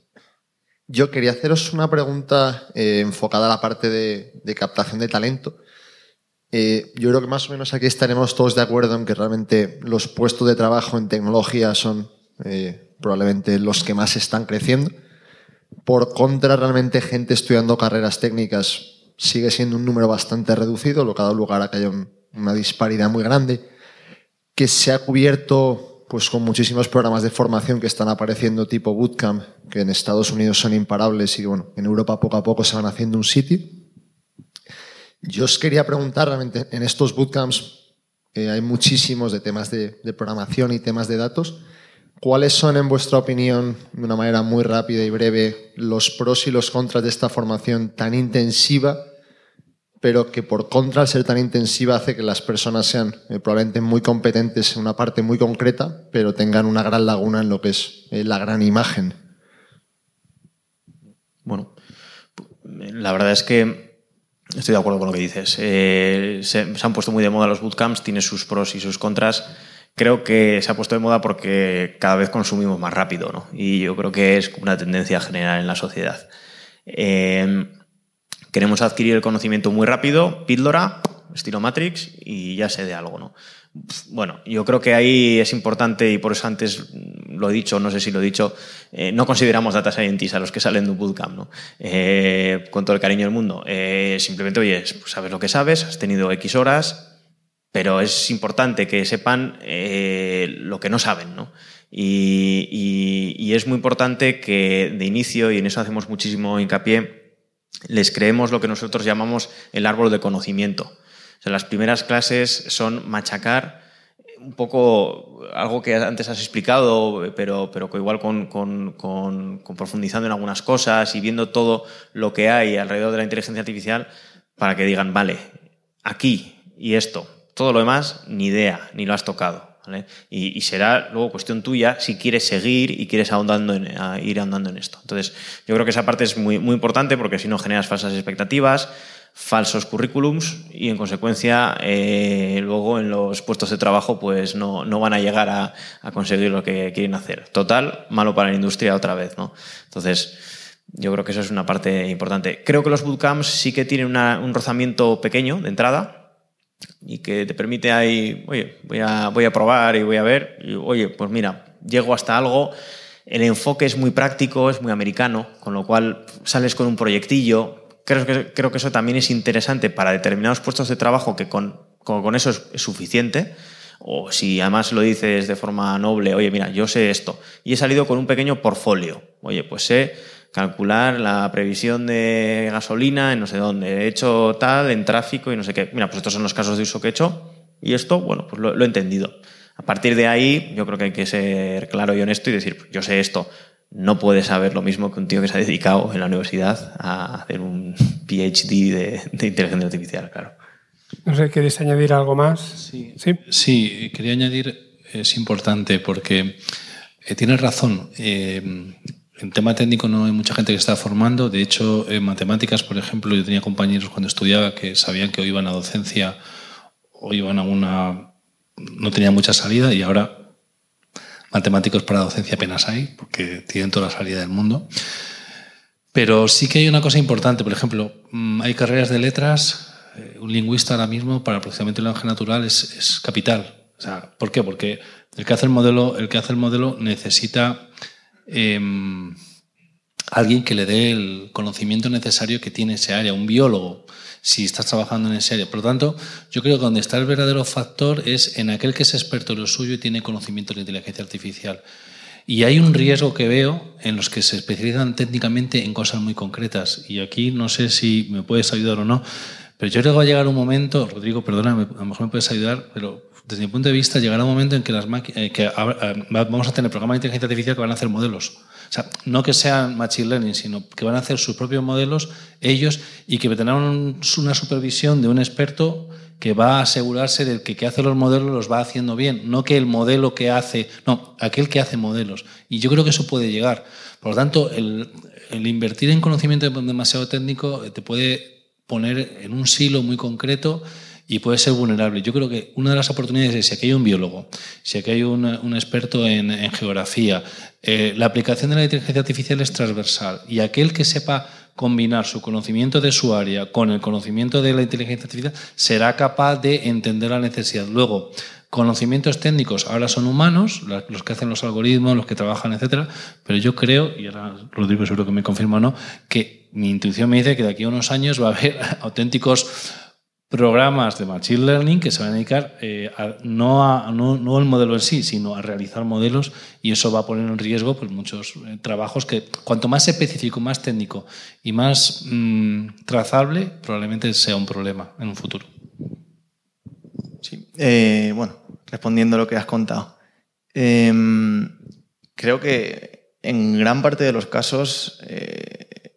Speaker 7: Yo quería haceros una pregunta eh, enfocada a la parte de, captación de talento. Eh, yo creo que más o menos aquí estaremos todos de acuerdo en que realmente los puestos de trabajo en tecnología son eh, probablemente los que más están creciendo. Por contra, realmente gente estudiando carreras técnicas sigue siendo un número bastante reducido, lo que ha dado lugar a que haya una disparidad muy grande, que se ha cubierto pues, con muchísimos programas de formación que están apareciendo tipo bootcamp, que en Estados Unidos son imparables y bueno, en Europa poco a poco se van haciendo un sitio. Yo os quería preguntar realmente, en estos bootcamps eh, hay muchísimos de temas de programación y temas de datos. ¿Cuáles son, en vuestra opinión, de una manera muy rápida y breve, los pros y los contras de esta formación tan intensiva, pero que por contra, al ser tan intensiva, hace que las personas sean eh, probablemente muy competentes en una parte muy concreta, pero tengan una gran laguna en lo que es eh, la gran imagen?
Speaker 4: Bueno, la verdad es que estoy de acuerdo con lo que dices. Eh, se, se han puesto muy de moda los bootcamps, tiene sus pros y sus contras creo que se ha puesto de moda porque cada vez consumimos más rápido, ¿no? Y yo creo que es una tendencia general en la sociedad. Em, queremos adquirir el conocimiento muy rápido, píldora, estilo Matrix, y ya sé de algo, ¿no? Bueno, yo creo que ahí es importante, y por eso antes lo he dicho, no sé si lo he dicho, eh, no consideramos data scientists a los que salen de un bootcamp, ¿no? Eh, con todo el cariño del mundo. Eh, simplemente, oye, pues sabes lo que sabes, has tenido X horas, pero es importante que sepan eh, lo que no saben, ¿no? Y, es muy importante que de inicio, y en eso hacemos muchísimo hincapié, les creemos lo que nosotros llamamos el árbol de conocimiento. O sea, las primeras clases son machacar un poco algo que antes has explicado, pero, pero igual con profundizando en algunas cosas y viendo todo lo que hay alrededor de la inteligencia artificial para que digan, vale, aquí y esto, todo lo demás, ni idea, ni lo has tocado. Y, será luego cuestión tuya si quieres seguir y quieres ahondando ir ahondando en esto. Entonces, yo creo que esa parte es muy, muy importante porque si no generas falsas expectativas, falsos currículums y en consecuencia eh, luego en los puestos de trabajo pues no, no van a llegar a, conseguir lo que quieren hacer. Total, malo para la industria otra vez. ¿no? Entonces, yo creo que eso es una parte importante. Creo que los bootcamps sí que tienen un rozamiento pequeño de entrada, y que te permite ahí, oye, voy a, voy a probar y voy a ver, oye, pues mira, llego hasta algo, el enfoque es muy práctico, es muy americano, con lo cual sales con un proyectillo. Creo que, creo que eso también es interesante para determinados puestos de trabajo que con, con, eso es, suficiente. O si además lo dices de forma noble, oye, mira, yo sé esto. Y he salido con un pequeño portfolio. Oye, pues sé calcular la previsión de gasolina en no sé dónde, he hecho tal en tráfico y no sé qué. Mira, pues estos son los casos de uso que he hecho y esto, bueno, pues lo, he entendido. A partir de ahí, yo creo que hay que ser claro y honesto y decir, pues yo sé esto, no puede saber lo mismo que un tío que se ha dedicado en la universidad a hacer un PhD de, de inteligencia artificial, claro.
Speaker 1: No sé, ¿queréis añadir algo más?
Speaker 3: Sí,
Speaker 1: sí.
Speaker 3: sí quería añadir, es importante porque eh, tienes razón. Eh, en tema técnico no hay mucha gente que está formando. De hecho, en matemáticas, por ejemplo, yo tenía compañeros cuando estudiaba que sabían que o iban a docencia o iban a una... no tenían mucha salida y ahora matemáticos para docencia apenas hay, porque tienen toda la salida del mundo. Pero sí que hay una cosa importante. Por ejemplo, mm, hay carreras de letras. Eh, un lingüista ahora mismo para procesamiento del lenguaje natural es, capital. ¿Por qué? Porque el que hace el modelo, el que hace el modelo necesita eh, alguien que le dé el conocimiento necesario que tiene ese área, un biólogo, si estás trabajando en ese área. Por lo tanto, yo creo que donde está el verdadero factor es en aquel que es experto en lo suyo y tiene conocimiento de inteligencia artificial. Y hay un riesgo que veo en los que se especializan técnicamente en cosas muy concretas. Y aquí no sé si me puedes ayudar o no, pero yo creo que va a llegar un momento, Rodrigo, perdóname, a lo mejor me puedes ayudar, pero desde mi punto de vista llegará un momento en que, las eh, eh, vamos a tener programas de inteligencia artificial que van a hacer modelos. O sea, no que sean machine learning, sino que van a hacer sus propios modelos ellos y que tendrán una supervisión de un experto que va a asegurarse de que que hace los modelos los va haciendo bien, no que el modelo que hace, no, aquel que hace modelos. Y yo creo que eso puede llegar. Por lo tanto, el, el invertir en conocimiento demasiado técnico te puede poner en un silo muy concreto y puede ser vulnerable. Yo creo que una de las oportunidades es si aquí hay un biólogo, si aquí hay un, experto en, en geografía, eh, la aplicación de la inteligencia artificial es transversal y aquel que sepa combinar su conocimiento de su área con el conocimiento de la inteligencia artificial será capaz de entender la necesidad. Luego, conocimientos técnicos ahora son humanos, los que hacen los algoritmos, los que trabajan, etcétera, pero yo creo, y ahora Rodrigo seguro que me confirma o no, que mi intuición me dice que de aquí a unos años va a haber auténticos programas de Machine Learning que se van a dedicar eh, a, no, no, no, el modelo en sí, sino a realizar modelos y eso va a poner en riesgo pues, muchos eh, trabajos que cuanto más específico, más técnico y más mmm, trazable, probablemente sea un problema en un futuro.
Speaker 5: Sí, eh, bueno, respondiendo a lo que has contado. creo que en gran parte de los casos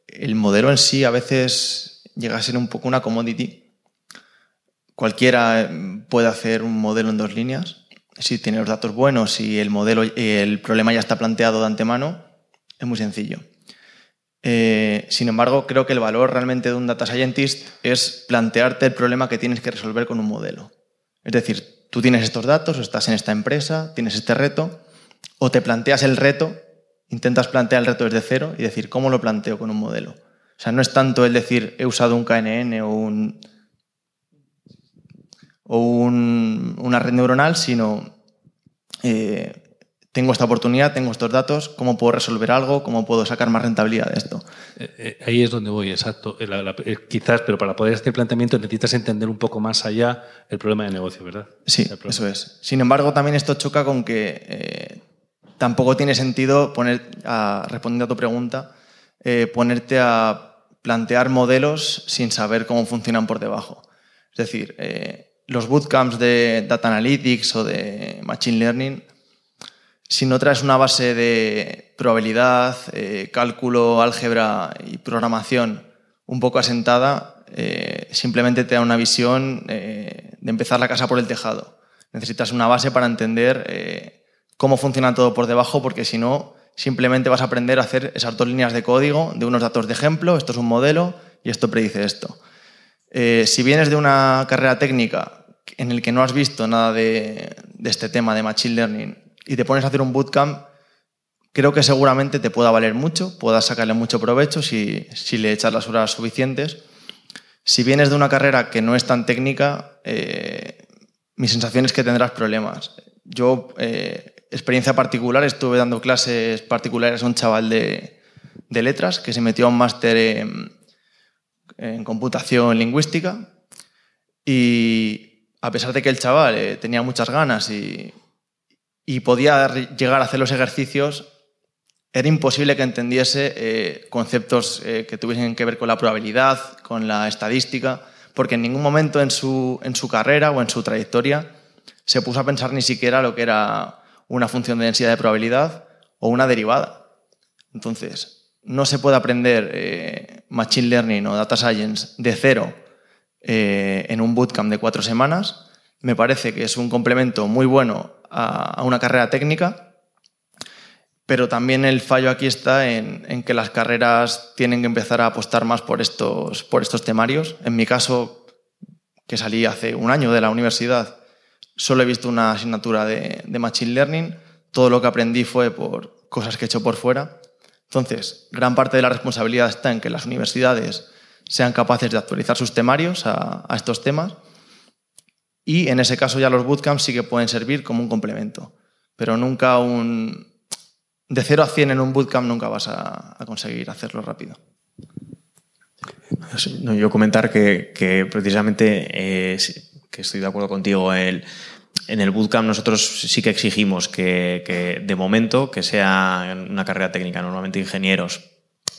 Speaker 5: el modelo en sí a veces llega a ser un poco una commodity. Cualquiera eh, puede hacer un modelo en dos líneas. Si tiene los datos buenos y el, modelo, el problema ya está planteado de antemano, es muy sencillo. Eh, sin embargo, creo que el valor realmente de un data scientist es plantearte el problema que tienes que resolver con un modelo. Es decir, tú tienes estos datos, estás en esta empresa, tienes este reto, o te planteas el reto intentas plantear el reto desde cero y decir, ¿cómo lo planteo con un modelo? O sea, no es tanto el decir, he usado un KNN o, un, o un, una red neuronal, sino eh, tengo esta oportunidad, tengo estos datos, ¿cómo puedo resolver algo? ¿Cómo puedo sacar más rentabilidad de esto?
Speaker 3: Eh, eh, ahí es donde voy, exacto. La, la, quizás, pero para poder hacer planteamiento necesitas entender un poco más allá el problema de negocio, ¿verdad?
Speaker 5: Sí, eso es. Sin embargo, también esto choca con que tampoco tiene sentido poner, a, respondiendo a tu pregunta, ponerte a plantear modelos sin saber cómo funcionan por debajo. Es decir, eh, los bootcamps de Data Analytics o de Machine Learning, si no traes una base de probabilidad, eh, cálculo, álgebra y programación un poco asentada, eh, simplemente te da una visión eh, de empezar la casa por el tejado. Necesitas una base para entender cómo funciona todo por debajo, porque si no, simplemente vas a aprender a hacer esas dos líneas de código de unos datos de ejemplo, esto es un modelo y esto predice esto. Si vienes de una carrera técnica en el que no has visto nada de, este tema de Machine Learning y te pones a hacer un bootcamp, creo que seguramente te pueda valer mucho, puedas sacarle mucho provecho si, si le echas las horas suficientes. Si vienes de una carrera que no es tan técnica, eh, mi sensación es que tendrás problemas. Yo eh, experiencia particular, estuve dando clases particulares a un chaval de, de letras que se metió a un máster en, en, computación lingüística y a pesar de que el chaval eh, tenía muchas ganas y, podía llegar a hacer los ejercicios, era imposible que entendiese eh, conceptos eh, que tuviesen que ver con la probabilidad, con la estadística, porque en ningún momento en su, en su carrera o en su trayectoria se puso a pensar ni siquiera lo que era una función de densidad de probabilidad o una derivada. Entonces, no se puede aprender Machine Learning o Data Science de cero eh, en un bootcamp de cuatro semanas. Me parece que es un complemento muy bueno a, una carrera técnica, pero también el fallo aquí está en, que las carreras tienen que empezar a apostar más por estos, por estos temarios. En mi caso, que salí hace un año de la universidad, solo he visto una asignatura de, de Machine Learning. Todo lo que aprendí fue por cosas que he hecho por fuera. Entonces, gran parte de la responsabilidad está en que las universidades sean capaces de actualizar sus temarios a, estos temas y en ese caso ya los bootcamps sí que pueden servir como un complemento, pero nunca un... De 0 a 100 en un bootcamp nunca vas a, conseguir hacerlo rápido.
Speaker 4: yo comentar que, precisamente eh, que estoy de acuerdo contigo. En el bootcamp nosotros sí que exigimos que, de momento que sea una carrera técnica, normalmente ingenieros,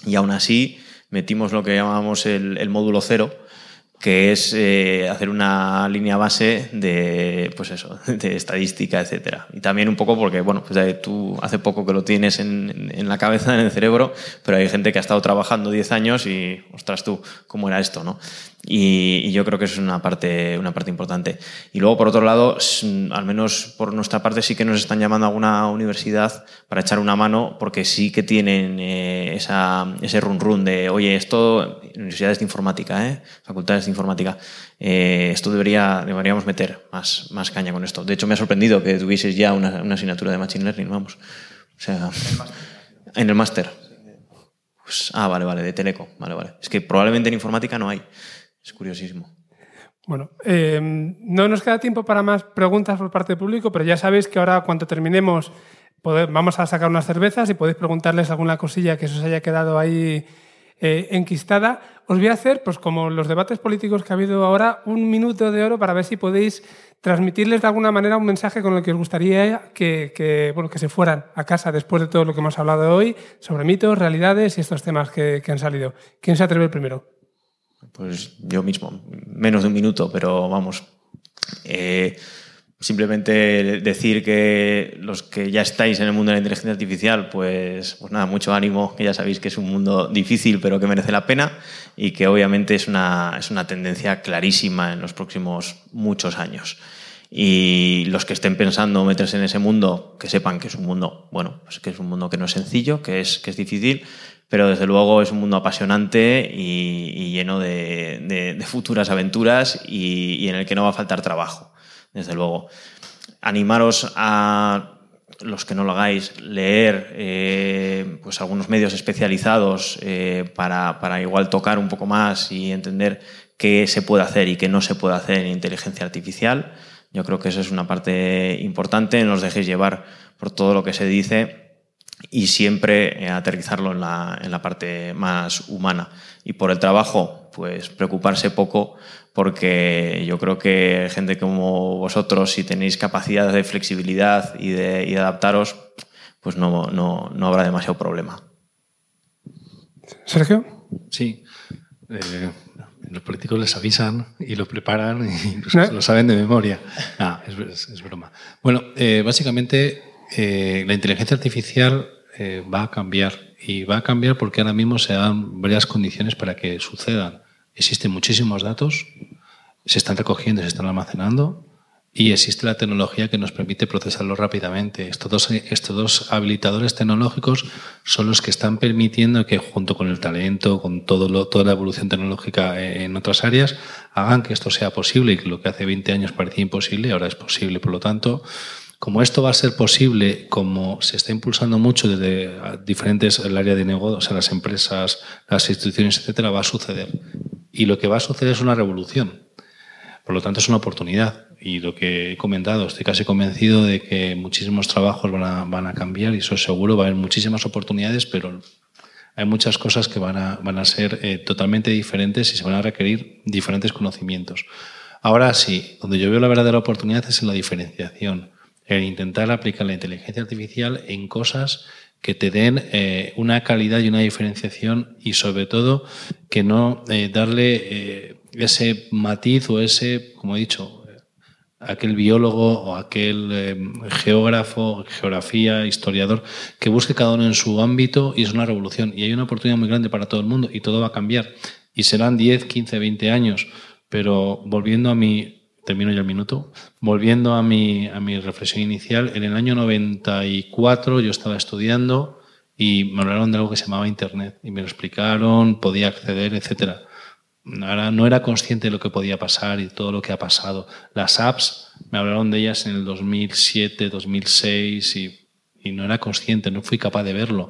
Speaker 4: y aún así metimos lo que llamamos el, módulo cero, que es eh, hacer una línea base de, pues eso, de estadística, etcétera. Y también un poco porque, bueno, pues tú hace poco que lo tienes en, en, la cabeza, en el cerebro, pero hay gente que ha estado trabajando 10 años y, ostras tú, ¿cómo era esto, no? Y, yo creo que es una parte, una parte importante. Y luego, por otro lado, al menos por nuestra parte, sí que nos están llamando a alguna universidad para echar una mano, porque sí que tienen eh, esa, ese run run de, oye, esto, universidades de informática, ¿eh? facultades de informática, eh, esto debería, deberíamos meter más, más caña con esto. De hecho, me ha sorprendido que tuvieses ya una, una asignatura de Machine Learning, vamos. O sea, en el máster. Pues, ah, vale, vale, de Teleco. Vale, vale. Es que probablemente en informática no hay. Es curiosísimo.
Speaker 1: Bueno, eh, no nos queda tiempo para más preguntas por parte del público, pero ya sabéis que ahora cuando terminemos vamos a sacar unas cervezas y podéis preguntarles alguna cosilla que se os haya quedado ahí eh, enquistada. Os voy a hacer, pues como los debates políticos que ha habido ahora, un minuto de oro para ver si podéis transmitirles de alguna manera un mensaje con el que os gustaría que, bueno, que se fueran a casa después de todo lo que hemos hablado hoy sobre mitos, realidades y estos temas que, que han salido. ¿Quién se atreve primero?
Speaker 4: Pues yo mismo, menos de un minuto, pero vamos. Eh, simplemente decir que los que ya estáis en el mundo de la inteligencia artificial, pues, pues nada, mucho ánimo, que ya sabéis que es un mundo difícil, pero que merece la pena y que obviamente es una, es una tendencia clarísima en los próximos muchos años. Y los que estén pensando meterse en ese mundo, que sepan que es un mundo, bueno, pues que es un mundo que no es sencillo, que es, que es difícil, pero desde luego es un mundo apasionante y, lleno de, futuras aventuras y, en el que no va a faltar trabajo, desde luego. Animaros a los que no lo hagáis, leer eh, pues algunos medios especializados eh, para, para, igual tocar un poco más y entender qué se puede hacer y qué no se puede hacer en inteligencia artificial. Yo creo que eso es una parte importante. No os dejéis llevar por todo lo que se dice y siempre eh, aterrizarlo en la, en la, parte más humana. Y por el trabajo, pues preocuparse poco, porque yo creo que gente como vosotros, si tenéis capacidad de flexibilidad y de, y adaptaros, pues no, no, no, habrá demasiado problema.
Speaker 1: Sergio.
Speaker 3: Sí. Eh, los políticos les avisan y lo preparan y lo saben de memoria. Ah, es, es, broma. Bueno, eh, básicamente eh, la inteligencia artificial eh, va a cambiar y va a cambiar porque ahora mismo se dan varias condiciones para que sucedan. Existen muchísimos datos, se están recogiendo, se están almacenando y existe la tecnología que nos permite procesarlo rápidamente. Estos dos, estos dos habilitadores tecnológicos son los que están permitiendo que junto con el talento, con todo lo, toda la evolución tecnológica en otras áreas, hagan que esto sea posible y que lo que hace 20 años parecía imposible, ahora es posible. Por lo tanto, como esto va a ser posible, como se está impulsando mucho desde diferentes, el área de negocio, o sea, las empresas, las instituciones, etcétera, va a suceder. Y lo que va a suceder es una revolución. Por lo tanto, es una oportunidad. Y lo que he comentado, estoy casi convencido de que muchísimos trabajos van a, van a cambiar y eso seguro va a haber muchísimas oportunidades, pero hay muchas cosas que van a, van a ser eh, totalmente diferentes y se van a requerir diferentes conocimientos. Ahora sí, donde yo veo la verdadera oportunidad es en la diferenciación el intentar aplicar la inteligencia artificial en cosas que te den eh, una calidad y una diferenciación y sobre todo que no eh, darle eh, ese matiz o ese, como he dicho, aquel biólogo o aquel eh, geógrafo, geografía, historiador, que busque cada uno en su ámbito y es una revolución. Y hay una oportunidad muy grande para todo el mundo y todo va a cambiar. Y serán 10, 15, 20 años. Pero volviendo a mi, termino ya el minuto, volviendo a mi, a mi reflexión inicial, en el año 94 yo estaba estudiando y me hablaron de algo que se llamaba Internet y me lo explicaron, podía acceder, etcétera Ahora no era consciente de lo que podía pasar y todo lo que ha pasado. Las apps, me hablaron de ellas en el 2007, 2006 y, y no era consciente, no fui capaz de verlo.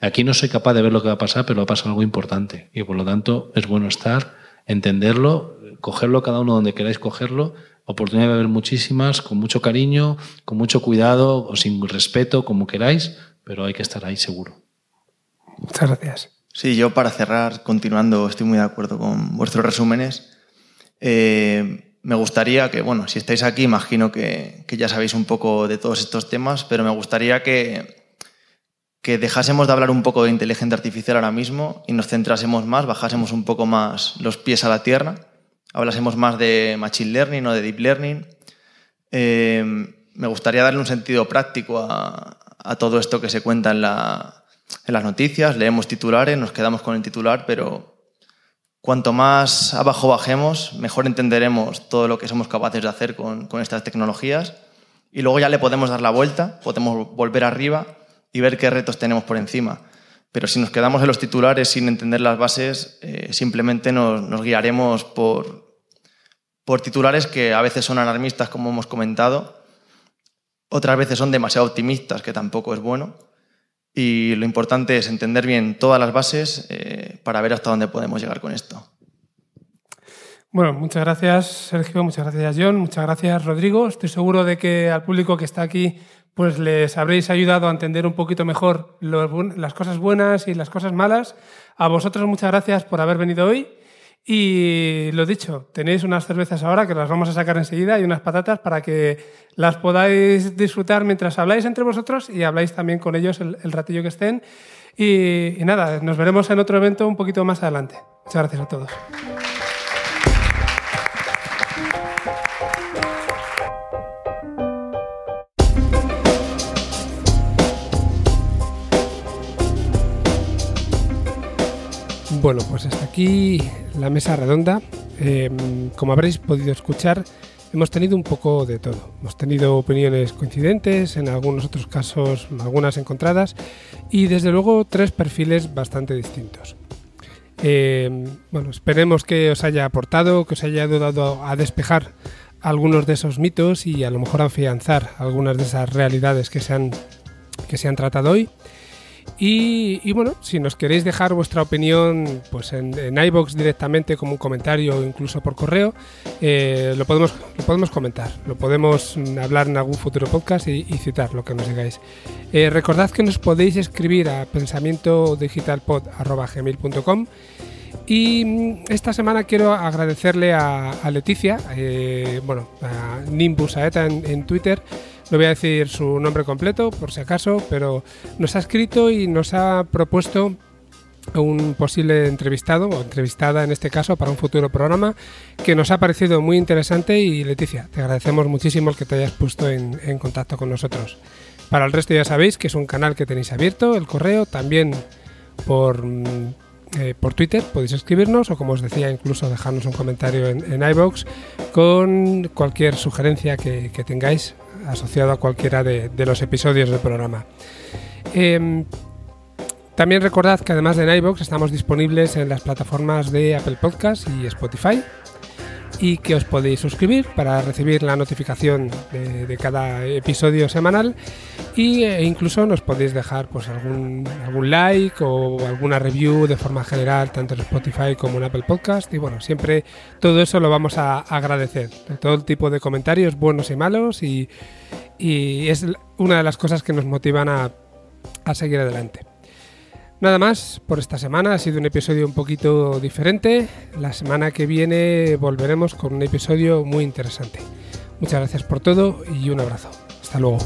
Speaker 3: Aquí no soy capaz de ver lo que va a pasar, pero va a pasar algo importante y por lo tanto es bueno estar, entenderlo, cogerlo cada uno donde queráis cogerlo. Oportunidad de haber muchísimas, con mucho cariño, con mucho cuidado o sin respeto, como queráis, pero hay que estar ahí seguro.
Speaker 1: Muchas gracias.
Speaker 5: Sí, yo para cerrar, continuando, estoy muy de acuerdo con vuestros resúmenes. Eh, me gustaría que, bueno, si estáis aquí, imagino que, ya sabéis un poco de todos estos temas, pero me gustaría que, que dejásemos de hablar un poco de inteligencia artificial ahora mismo y nos centrásemos más, bajásemos un poco más los pies a la tierra, hablásemos más de machine learning o de deep learning. Eh, me gustaría darle un sentido práctico a, a todo esto que se cuenta en la, en las noticias, leemos titulares, nos quedamos con el titular, pero cuanto más abajo bajemos, mejor entenderemos todo lo que somos capaces de hacer con, estas tecnologías y luego ya le podemos dar la vuelta, podemos volver arriba y ver qué retos tenemos por encima. Pero si nos quedamos en los titulares sin entender las bases, eh, simplemente nos, guiaremos por, por titulares que a veces son alarmistas, como hemos comentado, otras veces son demasiado optimistas, que tampoco es bueno y lo importante es entender bien todas las bases eh, para ver hasta dónde podemos llegar con esto.
Speaker 1: Bueno, muchas gracias Sergio, muchas gracias John, muchas gracias Rodrigo. Estoy seguro de que al público que está aquí pues les habréis ayudado a entender un poquito mejor las cosas buenas y las cosas malas. A vosotros muchas gracias por haber venido hoy. Y lo dicho, tenéis unas cervezas ahora que las vamos a sacar enseguida y unas patatas para que las podáis disfrutar mientras habláis entre vosotros y habláis también con ellos el, ratillo que estén. y nada, nos veremos en otro evento un poquito más adelante. Muchas gracias a todos. Bueno, pues hasta aquí la mesa redonda. Em, como habréis podido escuchar, hemos tenido un poco de todo. Hemos tenido opiniones coincidentes, en algunos otros casos algunas encontradas, y desde luego tres perfiles bastante distintos. Em, bueno, esperemos que os haya aportado, que os haya ayudado a despejar algunos de esos mitos y a lo mejor afianzar algunas de esas realidades que se han, que se han tratado hoy. Y, bueno, si nos queréis dejar vuestra opinión pues en, en iBox directamente como un comentario o incluso por correo, eh, lo, podemos, lo podemos comentar, lo podemos hablar en algún futuro podcast y, citar lo que nos digáis. Eh, recordad que nos podéis escribir a pensamientodigitalpod.com y mm, esta semana quiero agradecerle a, Leticia, eh, bueno, a Nimbus Aeta en Twitter, no voy a decir su nombre completo, por si acaso, pero nos ha escrito y nos ha propuesto un posible entrevistado o entrevistada en este caso para un futuro programa que nos ha parecido muy interesante y Leticia, te agradecemos muchísimo el que te hayas puesto en, contacto con nosotros. Para el resto ya sabéis que es un canal que tenéis abierto, el correo, también por, mm, eh, por Twitter podéis escribirnos o como os decía incluso dejarnos un comentario en, en iVoox con cualquier sugerencia que tengáis asociado a cualquiera de, los episodios del programa. Em, también recordad que además de en estamos disponibles en las plataformas de Apple Podcast y Spotify y que os podéis suscribir para recibir la notificación de, cada episodio semanal. Y, e incluso nos podéis dejar pues algún, algún like o alguna review de forma general tanto en Spotify como en Apple Podcast. Y bueno siempre todo eso lo vamos a agradecer. De todo el tipo de comentarios buenos y malos y, y es una de las cosas que nos motivan a, a seguir adelante. Nada más por esta semana, ha sido un episodio un poquito diferente. La semana que viene volveremos con un episodio muy interesante. Muchas gracias por todo y un abrazo. Hasta luego.